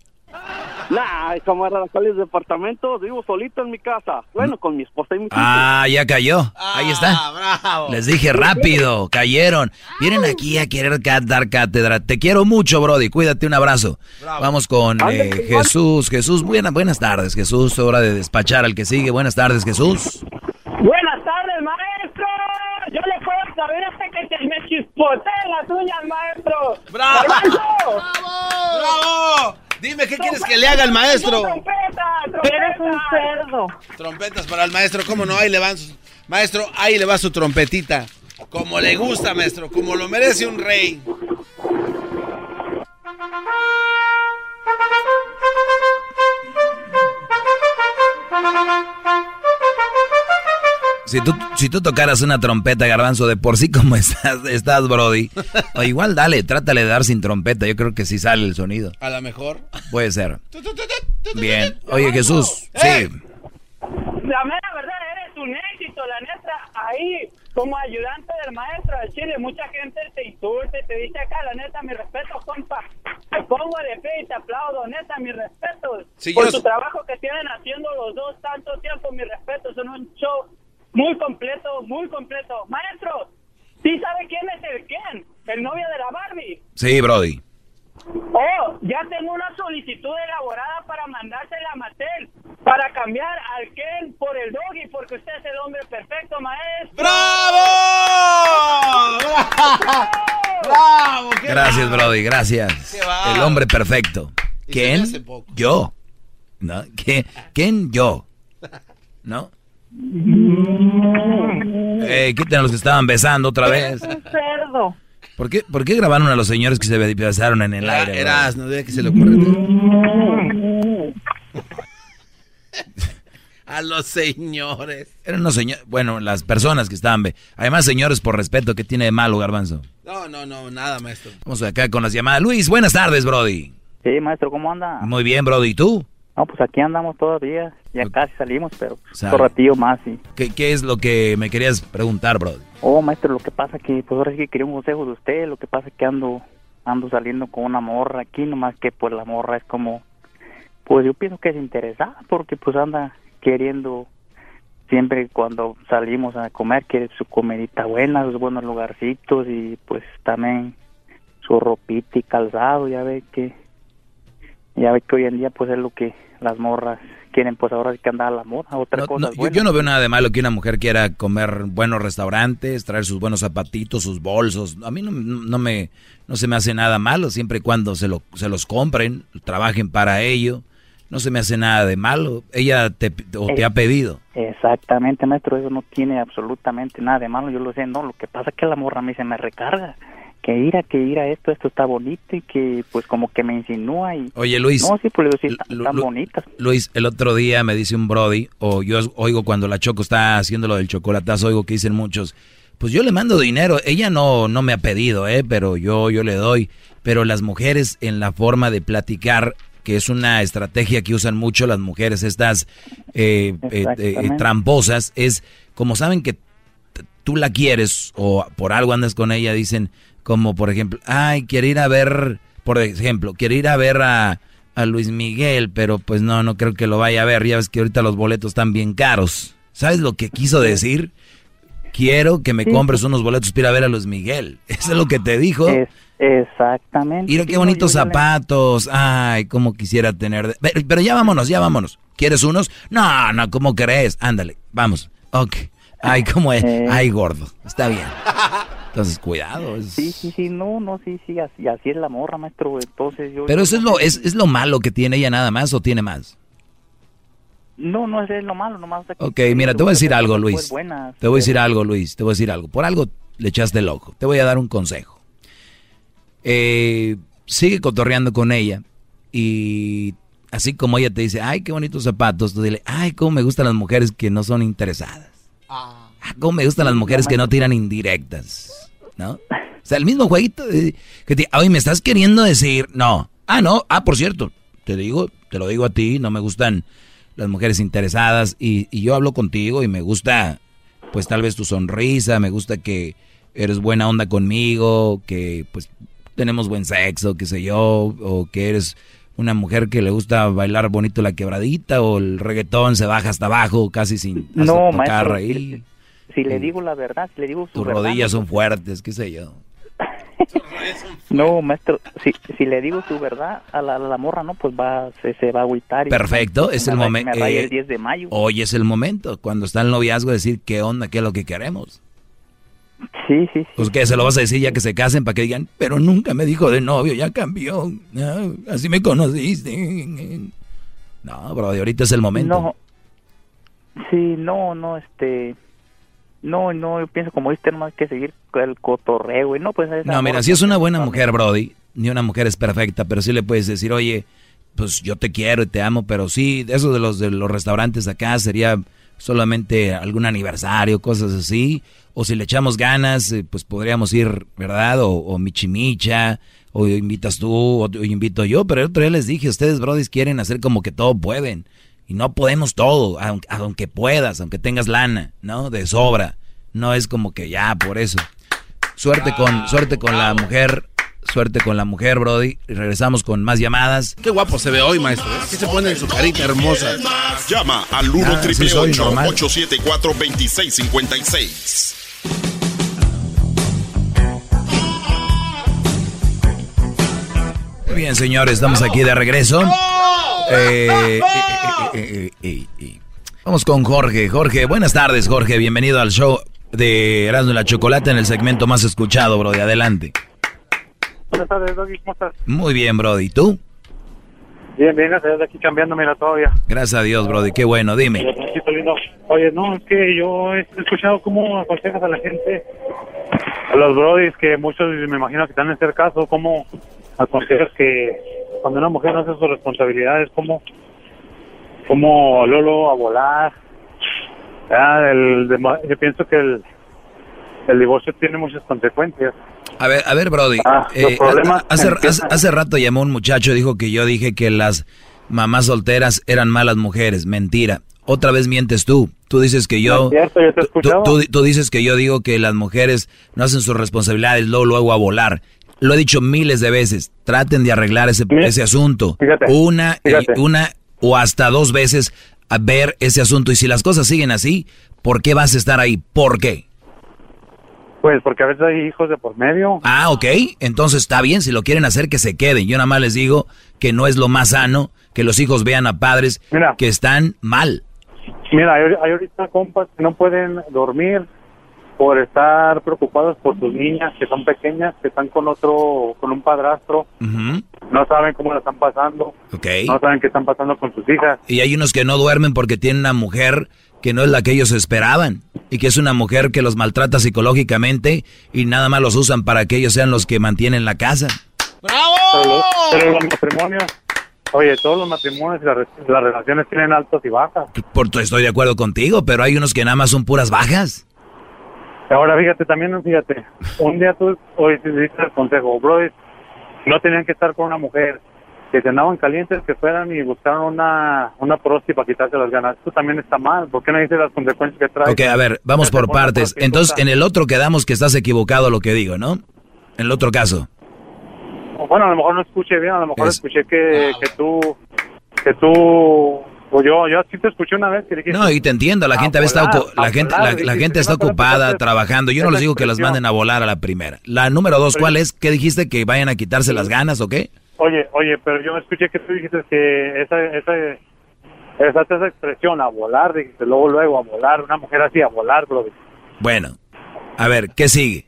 Nah, camarada, ¿cuáles departamentos? Vivo solito en mi casa. Bueno, con mi esposa y mi Ah, ya cayó. Ahí está. bravo. Les dije rápido, cayeron. Vienen aquí a querer dar cátedra. Te quiero mucho, Brody. Cuídate, un abrazo. Vamos con eh, Jesús. Jesús, buenas, buenas tardes, Jesús. Hora de despachar al que sigue. Buenas tardes, Jesús. Buenas tardes, maestro. Yo le puedo saber a este Potea las uñas, maestro. ¡Bravo! ¡Garbanzo! ¡Bravo! Dime, ¿qué quieres que le haga al maestro? ¡Trompeta! ¡Trompeta! Eres un cerdo. Trompetas para el maestro, ¿cómo no? Ahí le van sus... Maestro, ahí le va su trompetita. Como le gusta, maestro, como lo merece un rey. Si tú, si tú tocaras una trompeta, garbanzo, de por sí como <laughs> estás, estás, Brody. O igual dale, trátale de dar sin trompeta. Yo creo que sí sale el sonido. A lo mejor. Puede ser. Bien. Oye, Jesús. ¡Eh! Sí. La mera verdad, eres un éxito, la neta. Ahí, como ayudante del maestro de Chile, mucha gente te insulta y te dice acá, la neta, mi respeto, compa. Te pongo de pie y te aplaudo, neta, mi respeto. Sí, Por yo- su trabajo que tienen haciendo los dos tanto tiempo, mi respeto. Son un show muy completo, muy completo. Maestro, ¿sí sabe quién es el Ken? El novio de la Barbie. Sí, Brody. Oh, ya tengo una solicitud elaborada para mandársela a Mattel para cambiar al Ken por el Doggy porque usted es el hombre perfecto, maestro. ¡Bravo! <laughs> ¡Bravo! ¡Qué Gracias, Brody, gracias. Qué va. El hombre perfecto. ¿Quién? Yo. ¿No? ¿Qué? ¿Quién? Yo. ¿No? Eh, quiten a los que estaban besando otra vez. Un cerdo. ¿Por qué, ¿Por qué grabaron a los señores que se besaron en el aire? Eras, no de que se le ocurre. <laughs> A los señores. Eran unos señores, bueno, las personas que estaban... Además, señores, por respeto, ¿qué tiene de malo, Garbanzo? No, no, no, nada, maestro. Vamos acá con las llamadas. Luis, buenas tardes, Brody. Sí, maestro, ¿cómo anda? Muy bien, Brody. ¿Y tú? No, pues aquí andamos todavía. Ya casi salimos, pero otro ratillo más. Y... ¿Qué, qué es lo que me querías preguntar, Brody? Oh, maestro, lo que pasa que, pues ahora sí que quería un consejo de usted. Lo que pasa que ando ando saliendo con una morra aquí, nomás que pues la morra es como... Pues yo pienso que es interesada porque pues anda queriendo... Siempre cuando salimos a comer quiere su comidita buena, sus buenos lugarcitos y pues también su ropita y calzado. Ya ve que ya ve que hoy en día pues es lo que las morras quieren pues ahora que andar a la moda otra No, cosa no, yo, yo no veo nada de malo que una mujer quiera comer buenos restaurantes, traer sus buenos zapatitos, sus bolsos. A mí no, no me no se me hace nada malo siempre y cuando se, lo, se los compren, trabajen para ello. No se me hace nada de malo. Ella te, o te Eh, ha pedido. Exactamente, maestro, eso no tiene absolutamente nada de malo, yo lo sé, no, lo que pasa es que la morra a mí se me recarga, que ira, que ira esto, esto está bonito y que pues como que me insinúa y... Oye, Luis. No, sí, pues le digo, sí, están, Lu- están Lu- bonitas. Luis, el otro día me dice un Brody, o yo oigo cuando la Choco está haciendo lo del chocolatazo, oigo que dicen muchos, pues yo le mando dinero, ella no, no me ha pedido, eh, pero yo, yo le doy. Pero las mujeres en la forma de platicar, que es una estrategia que usan mucho las mujeres, estas eh, eh, eh, tramposas, es como saben que tú la quieres o por algo andas con ella, dicen como por ejemplo, ay, quiere ir a ver, por ejemplo, quiere ir a ver a, a Luis Miguel, pero pues no, no creo que lo vaya a ver, ya ves que ahorita los boletos están bien caros. ¿Sabes lo que quiso decir? Quiero que me compres unos boletos para ir a ver a Luis Miguel. <laughs> Eso es lo que te dijo. Es- exactamente. Mira qué bonitos zapatos. Ay, cómo quisiera tener. de- Pero, pero ya vámonos, ya vámonos. ¿Quieres unos? No, no, ¿cómo crees? Ándale, vamos. Ok. Ay, cómo es. Eh. Ay, gordo. Está bien. <laughs> Entonces, cuidado. es- Sí, sí, sí, no, no, sí, sí, así, así es la morra, maestro, entonces yo... Pero yo eso es lo, es, es lo malo que tiene ella nada más o tiene más. No, no es lo malo, nomás... Ok, mira, te voy a decir algo, Luis. Buenas, Te voy a decir algo, Luis. Te voy a decir algo. Por algo le echaste el ojo. Te voy a dar un consejo. Eh, sigue cotorreando con ella y así como ella te dice, ay, qué bonitos zapatos, tú dile, ay, cómo me gustan las mujeres que no son interesadas. Ah, cómo me gustan las mujeres que no tiran indirectas. ¿No? O sea, el mismo jueguito de- que te, ay, me estás queriendo decir, no. Ah, no, ah, por cierto, te digo, te lo digo a ti, no me gustan las mujeres interesadas y, y yo hablo contigo y me gusta, pues tal vez tu sonrisa, me gusta que eres buena onda conmigo, que pues tenemos buen sexo, qué sé yo, o que eres una mujer que le gusta bailar bonito la quebradita o el reggaetón se baja hasta abajo casi sin No, tocar maestro, ahí. Si, le digo la verdad, si le digo su Tus verdad, rodillas son fuertes, qué sé yo. <laughs> No, maestro, si, si le digo su verdad a la, la morra, no, pues va, se, se va a agüitar. y- Perfecto, es me el momento. Eh, el 10 de mayo. Hoy es el momento, cuando está el noviazgo, decir qué onda, qué es lo que queremos. Sí, sí. Pues que se lo vas a decir ya que se casen para que digan, pero nunca me dijo de novio, ya cambió. No, así me conociste. No, bro, ahorita es el momento. No. Sí, no, no, este. No, no, yo pienso como viste, nomás que seguir el cotorreo, y no, pues. esa No, mira, si es una buena mujer, Brody, ni una mujer es perfecta, pero sí le puedes decir, oye, pues yo te quiero y te amo, pero sí, de eso de los de los restaurantes acá sería solamente algún aniversario, cosas así, o si le echamos ganas, eh, pues podríamos ir, ¿verdad? O, o michimicha, o invitas tú, o, o invito yo, pero el otro día les dije, ustedes, Brody, quieren hacer como que todo pueden, y no podemos todo, aunque, aunque puedas, aunque tengas lana, ¿no? De sobra, no es como que ya, por eso. Suerte con, suerte con la mujer, suerte con la mujer, Brody. Y regresamos con más llamadas. Qué guapo se ve hoy, maestro. ¿eh? ¿Qué se pone en su carita hermosa? Llama al 1 Ah, sí soy normal. 874 2656 Muy bien, señores, estamos aquí de regreso. Eh, eh, eh, eh, eh, eh. Vamos con Jorge. Jorge, buenas tardes, Jorge. Bienvenido al show de Erasmo y la Chocolate en el segmento más escuchado, Brody. Adelante. Buenas tardes, Doggy, ¿cómo estás? Muy bien, Brody. ¿Tú? Bien, bien, gracias, aquí cambiándome la todavía. Gracias a Dios, Brody. Qué bueno, dime. Oye, no, es que yo he escuchado cómo aconsejas a la gente, a los brodis, que muchos me imagino que están en este caso, cómo aconsejas que cuando una mujer no hace sus responsabilidades, cómo, cómo Lolo a volar. El, yo pienso que el, el divorcio tiene muchas consecuencias. A ver, a ver, Brody. Ah, eh, hace, hace, rato llamó un muchacho, dijo que yo dije que las mamás solteras eran malas mujeres. Mentira. Otra vez mientes tú. Tú dices que No yo... es cierto, yo te tú, tú- tú dices que yo digo que las mujeres no hacen sus responsabilidades, luego, luego a volar. Lo he dicho miles de veces. Traten de arreglar ese, ese asunto. fíjate, una, y- fíjate. una o hasta dos veces a ver ese asunto. Y si las cosas siguen así, ¿por qué vas a estar ahí? ¿Por qué? Pues porque a veces hay hijos de por medio. Ah, ok. Entonces está bien, si lo quieren hacer, que se queden. Yo nada más les digo que no es lo más sano que los hijos vean a padres que están mal. Mira, hay, hay ahorita compas que no pueden dormir por estar preocupados por sus niñas que son pequeñas, que están con otro, con un padrastro, no saben cómo la están pasando, Ok. no saben qué están pasando con sus hijas. Y hay unos que no duermen porque tienen una mujer que no es la que ellos esperaban. Y que es una mujer que los maltrata psicológicamente y nada más los usan para que ellos sean los que mantienen la casa. Pero, lo- pero los matrimonios, oye, todos los matrimonios y las relaciones tienen altos y bajas. Por, estoy de acuerdo contigo, pero hay unos que nada más son puras bajas. Ahora fíjate, también fíjate, un día tú hoy te diste el consejo, bro, no tenían que estar con una mujer, que se andaban calientes, que fueran y buscaran una, una prosti para quitarse las ganas. Esto también está mal, ¿por qué no dices las consecuencias que trae? Ok, a ver, vamos por partes. Entonces, en el otro quedamos que estás equivocado lo que digo, ¿no? En el otro caso. Bueno, a lo mejor no escuché bien, a lo mejor Es- escuché que, que tú, que tú, o yo, yo sí te escuché una vez que dijiste... No, y te entiendo, la gente, está, volar, la a gente, volar, la, gente está ocupada trabajando. Yo no les digo que las manden a volar a la primera. La número dos, ¿cuál es? ¿Qué dijiste? ¿Que vayan a quitarse las ganas o qué? Oye, oye, pero yo escuché que tú dijiste que esa, esa, esa, esa expresión, a volar, dijiste, luego, luego, a volar, una mujer así, a volar, bro. Bueno, a ver, ¿qué sigue?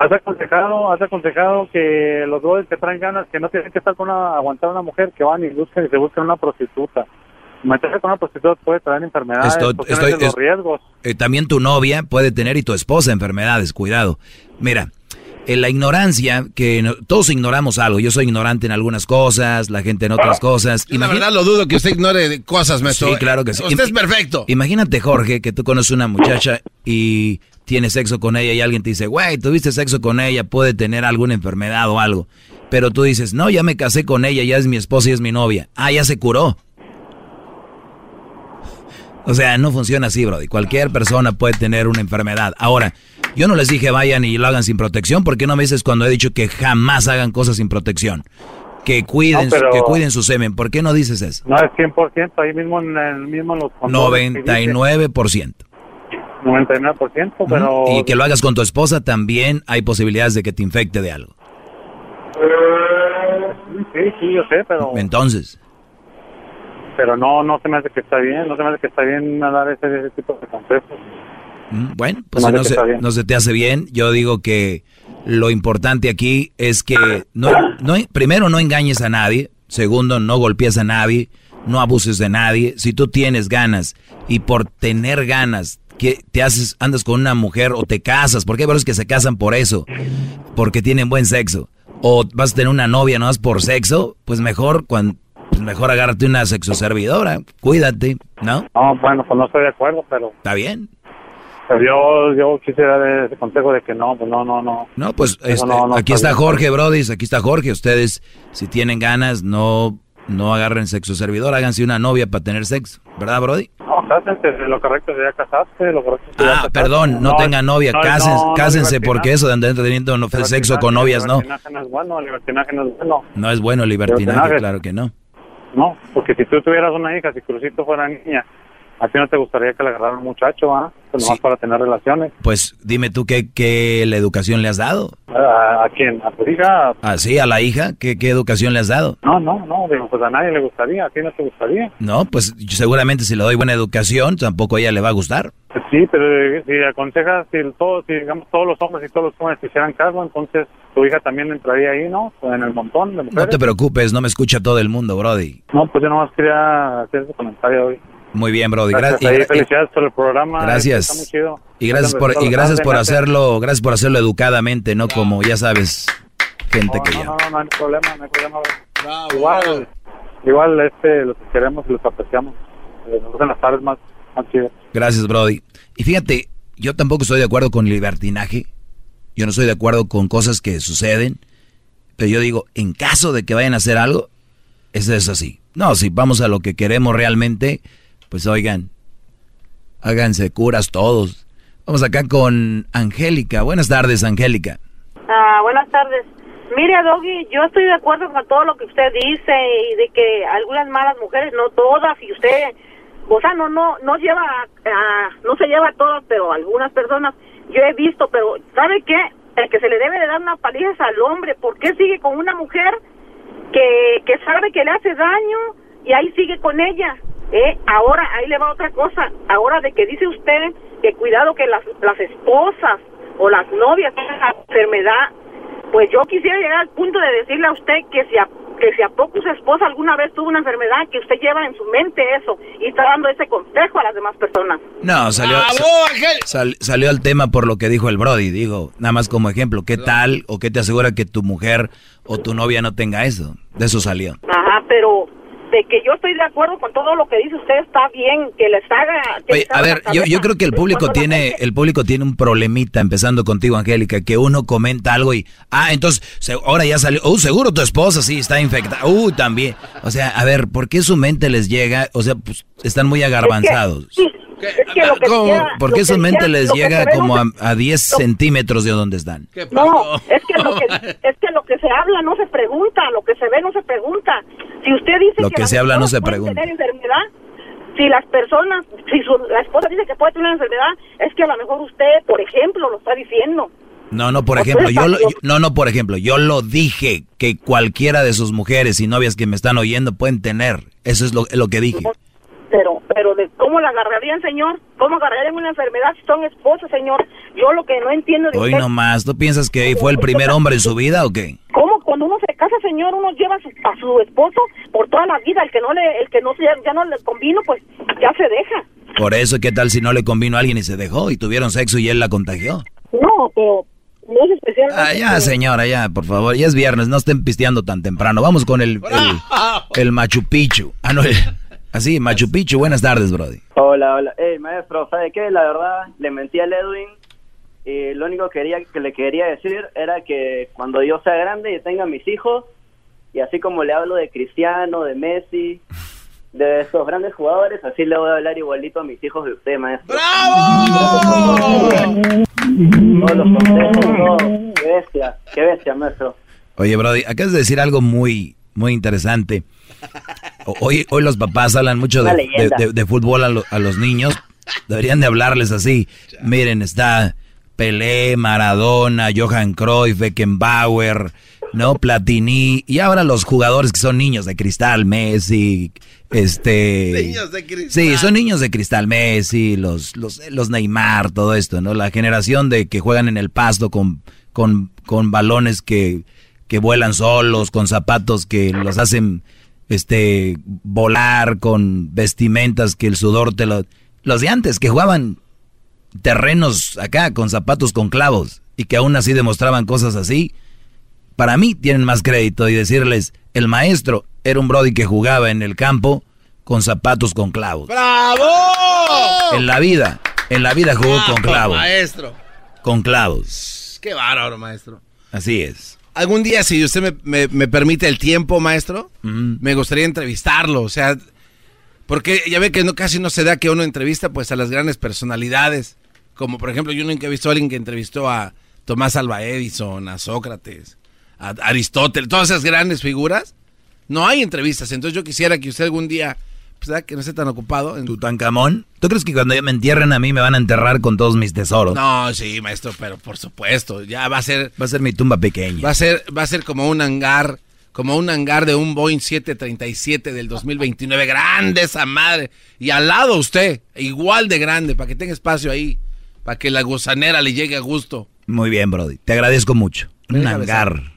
Has aconsejado, has aconsejado que los dos que traen ganas, que no tienen que estar con una, aguantar a una mujer, que van y buscan y se buscan una prostituta. Meterse con una prostituta puede traer enfermedades, Estoy- los es- riesgos. Eh, también tu novia puede tener y tu esposa enfermedades, cuidado. Mira, la ignorancia, que no- todos ignoramos algo. Yo soy ignorante en algunas cosas, la gente en otras cosas. La Imagina- verdad lo dudo que usted ignore cosas, maestro. Sí, claro que sí. Usted es perfecto. Imagínate, Jorge, que tú conoces una muchacha y tienes sexo con ella y alguien te dice, güey, tuviste sexo con ella, puede tener alguna enfermedad o algo. Pero tú dices, no, ya me casé con ella, ya es mi esposa y es mi novia. Ah, ya se curó. O sea, no funciona así, Brody. Cualquier persona puede tener una enfermedad. Ahora, yo no les dije vayan y lo hagan sin protección. ¿Por qué no me dices cuando he dicho que jamás hagan cosas sin protección? Que cuiden, No, pero- que cuiden su semen. ¿Por qué no dices eso? No es 100%, ahí mismo en, el mismo en los condones que dice 99%. 99%, pero... Y que lo hagas con tu esposa también hay posibilidades de que te infecte de algo. Sí, sí, yo sé, pero... Entonces, pero no no se me hace que está bien, no se me hace que está bien dar ese, ese tipo de consejos. Mm, Bueno, pues No se, no se te hace bien. Yo digo que lo importante aquí es que no, no, primero no engañes a nadie, segundo no golpees a nadie, no abuses de nadie. Si tú tienes ganas y por tener ganas que te haces andas con una mujer o te casas, porque hay varios que se casan por eso, porque tienen buen sexo, o vas a tener una novia no más por sexo, pues mejor cuando pues mejor agárrate una sexo servidora, cuídate, ¿no? No, bueno, pues no estoy de acuerdo, pero, Está bien. Pero yo, yo quisiera dar ese consejo de que no, pues no, no, no. No, pues este, no- no aquí está. Jorge, Brody, aquí está Jorge. Ustedes, si tienen ganas, no, no agarren sexo servidor, háganse una novia para tener sexo, ¿verdad, Brody? No, cásense, lo correcto sería casarse, lo correcto sería Ah, casarse. perdón, no, tengan novia, no, cásense, no, no, porque eso de andar teniendo no- sexo con novias, no. Libertinaje no es bueno, libertinaje no es bueno. No es bueno libertinaje, Libertinaje. claro que no. No, porque si tú tuvieras una hija, si Crucito fuera niña, a ti no te gustaría que le agarrara un muchacho, ¿ah? Pues nomás para tener relaciones. Pues dime tú qué, qué la educación le has dado. ¿A, a quién? ¿A tu hija? Ah, sí, a la hija, ¿qué, qué educación le has dado? No, no, no, digo, pues a nadie le gustaría, a ti no te gustaría. No, pues seguramente si le doy buena educación, tampoco a ella le va a gustar. Pues Sí, pero eh, si aconsejas, si, todos, si digamos todos los hombres y todos los jóvenes te hicieran caso, entonces tu hija también entraría ahí, ¿no? En el montón de No mujeres. te preocupes, no me escucha todo el mundo, Brody. No, pues yo nomás quería hacer ese comentario hoy. Muy bien, Brody. Gra- Gracias, gra- felicidades por el programa. Gracias. Está muy chido. Y gracias por y gracias por hacerlo, gracias por hacerlo educadamente, no como ya sabes, gente que No, ya. no, no, no hay problema, no hay problema. Igual, igual este, los queremos y los apreciamos. Eh, Nos gustan las tardes más, más chidas. Gracias, Brody. Y fíjate, yo tampoco estoy de acuerdo con el libertinaje. Yo no estoy de acuerdo con cosas que suceden. Pero yo digo, en caso de que vayan a hacer algo, eso es así. No, si vamos a lo que queremos realmente, pues oigan, háganse curas todos. Vamos acá con Angélica. Buenas tardes, Angélica. Ah, buenas tardes. Mire, Doggy, yo estoy de acuerdo con todo lo que usted dice y de que algunas malas mujeres, no todas, y usted, o sea, no, no, no lleva, a- no se lleva a todas, pero algunas personas, yo he visto, pero ¿sabe qué? El que se le debe de dar una paliza es al hombre. ¿Por qué sigue con una mujer que, que sabe que le hace daño y ahí sigue con ella? ¿Eh? Ahora, ahí le va otra cosa. Ahora de que dice usted que cuidado que las, las esposas o las novias tienen la enfermedad, pues yo quisiera llegar al punto de decirle a usted que si a, que si a poco su esposa alguna vez tuvo una enfermedad, que usted lleva en su mente eso y está dando ese consejo a las demás personas. No, salió, sa- sal- salió al tema por lo que dijo el Brody. Digo, nada más como ejemplo, ¿qué tal o qué te asegura que tu mujer o tu novia no tenga eso? De eso salió. Ajá, pero de que yo estoy de acuerdo con todo lo que dice usted está bien, que les haga... que Oye, les a ver, yo, yo creo que el público tiene, el público tiene un problemita, empezando contigo, Angélica, que uno comenta algo y, ah, entonces, ahora ya salió, uh, seguro tu esposa sí está infectada, uh, también. O sea, a ver, ¿por qué su mente les llega? O sea, pues, están muy agarbanzados. Es que lo que ¿Por qué su mente les lo llega como a, a 10 centímetros de donde están? No, es que, lo que es que lo que se habla no se pregunta, lo que se ve no se pregunta. Si usted dice Lo que, que las se habla no personas se pueden pregunta. tener enfermedad, si las personas, si su, la esposa dice que puede tener una enfermedad, es que a lo mejor usted, por ejemplo, lo está diciendo. No, no, por ejemplo, yo lo, no, no, por ejemplo, yo lo dije que cualquiera de sus mujeres y novias que me están oyendo pueden tener. Eso es lo, lo que dije. Pero, pero de cómo la agarrarían, señor, cómo agarrarían una enfermedad si son esposas, señor. Yo lo que no entiendo de Hoy usted, nomás, ¿tú piensas que fue el primer hombre en su vida o qué? ¿Cómo cuando uno se casa, señor, uno lleva a su, a su esposo por toda la vida? El que no le, el que no se, ya no le convino, pues ya se deja. Por eso, ¿qué tal si no le convino a alguien y se dejó y tuvieron sexo y él la contagió? No, pero no es especial. Ah, ya, señora, ya, por favor, ya es viernes, no estén pisteando tan temprano. Vamos con el, el, <laughs> el Machu Picchu. Ah, no, el- así, Machu Picchu, buenas tardes, Brody. Hola, hola. Hey, maestro, ¿sabe qué? La verdad, le mentí al Edwin y lo único que, quería, que le quería decir era que cuando yo sea grande y tenga mis hijos, y así como le hablo de Cristiano, de Messi, de esos grandes jugadores, así le voy a hablar igualito a mis hijos de usted, maestro. Todos los consejos, todo. Qué bestia, qué bestia, maestro. Oye, Brody, acabas de decir algo muy, muy interesante. Hoy, hoy los papás hablan mucho de, de- de- de fútbol a, lo- a los niños. Deberían de hablarles así. Miren, está Pelé, Maradona, Johan Cruyff, Beckenbauer, ¿no? Platini, y ahora los jugadores que son niños de cristal, Messi, este... Niños de cristal. Sí, son niños de cristal, Messi, los, los, los Neymar, todo esto, ¿no? La generación de que juegan en el pasto con, con, con balones que, que vuelan solos, con zapatos que los hacen este volar, con vestimentas que el sudor te lo... Los de antes que jugaban terrenos acá con zapatos con clavos y que aún así demostraban cosas así, para mí tienen más crédito y decirles, el maestro era un Brody que jugaba en el campo con zapatos con clavos. ¡Bravo! En la vida, en la vida jugó con clavos. Maestro. Con clavos. Qué bárbaro, maestro. Así es. Algún día, si usted me, me- me permite el tiempo, maestro, me gustaría entrevistarlo. O sea, porque ya ve que no, casi no se da que uno entrevista pues a las grandes personalidades. Como por ejemplo, yo nunca he visto a alguien que entrevistó a Tomás Alva Edison, a Sócrates, a Aristóteles, todas esas grandes figuras. No hay entrevistas. Entonces yo quisiera que usted algún día, ¿verdad? que no esté tan ocupado. en- Tutankamón. ¿Tú crees que cuando me entierren a mí me van a enterrar con todos mis tesoros? No, sí, maestro, pero por supuesto, ya va a ser... Va a ser mi tumba pequeña. Va a ser, va a ser como un hangar, como un hangar de un Boeing 737 del 2029. Grande esa madre. Y al lado usted, igual de grande, para que tenga espacio ahí, para que la gusanera le llegue a gusto. Muy bien, Brody. Te agradezco mucho. Un hangar.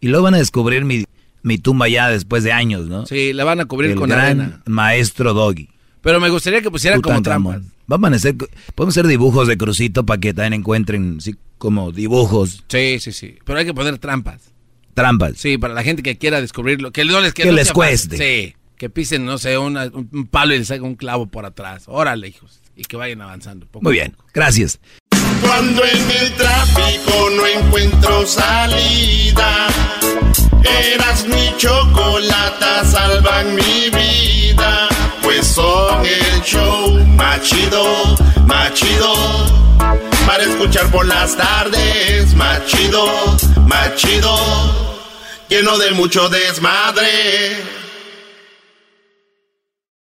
Y luego van a descubrir mi, mi tumba ya después de años, ¿no? Sí, la van a cubrir El con gran arena. maestro Doggy. Pero me gustaría que pusieran como trampas. Vamos a hacer, podemos hacer dibujos de crucito para que también encuentren así como dibujos, Sí, sí, sí. Pero hay que poner trampas. trampas. Sí, para la gente que quiera descubrirlo. Que no les, Que no les fácil. cueste. Sí. Que pisen, no sé, una- un, palo y les haga un clavo por atrás. Órale, hijos. Y que vayan avanzando. poco Muy bien, poco. gracias. Cuando en el tráfico no encuentro salida, eras mi chocolata, salvan mi vida. Pues son el show más chido, más chido. Para escuchar por las tardes, más chido, más chido. Lleno de mucho desmadre.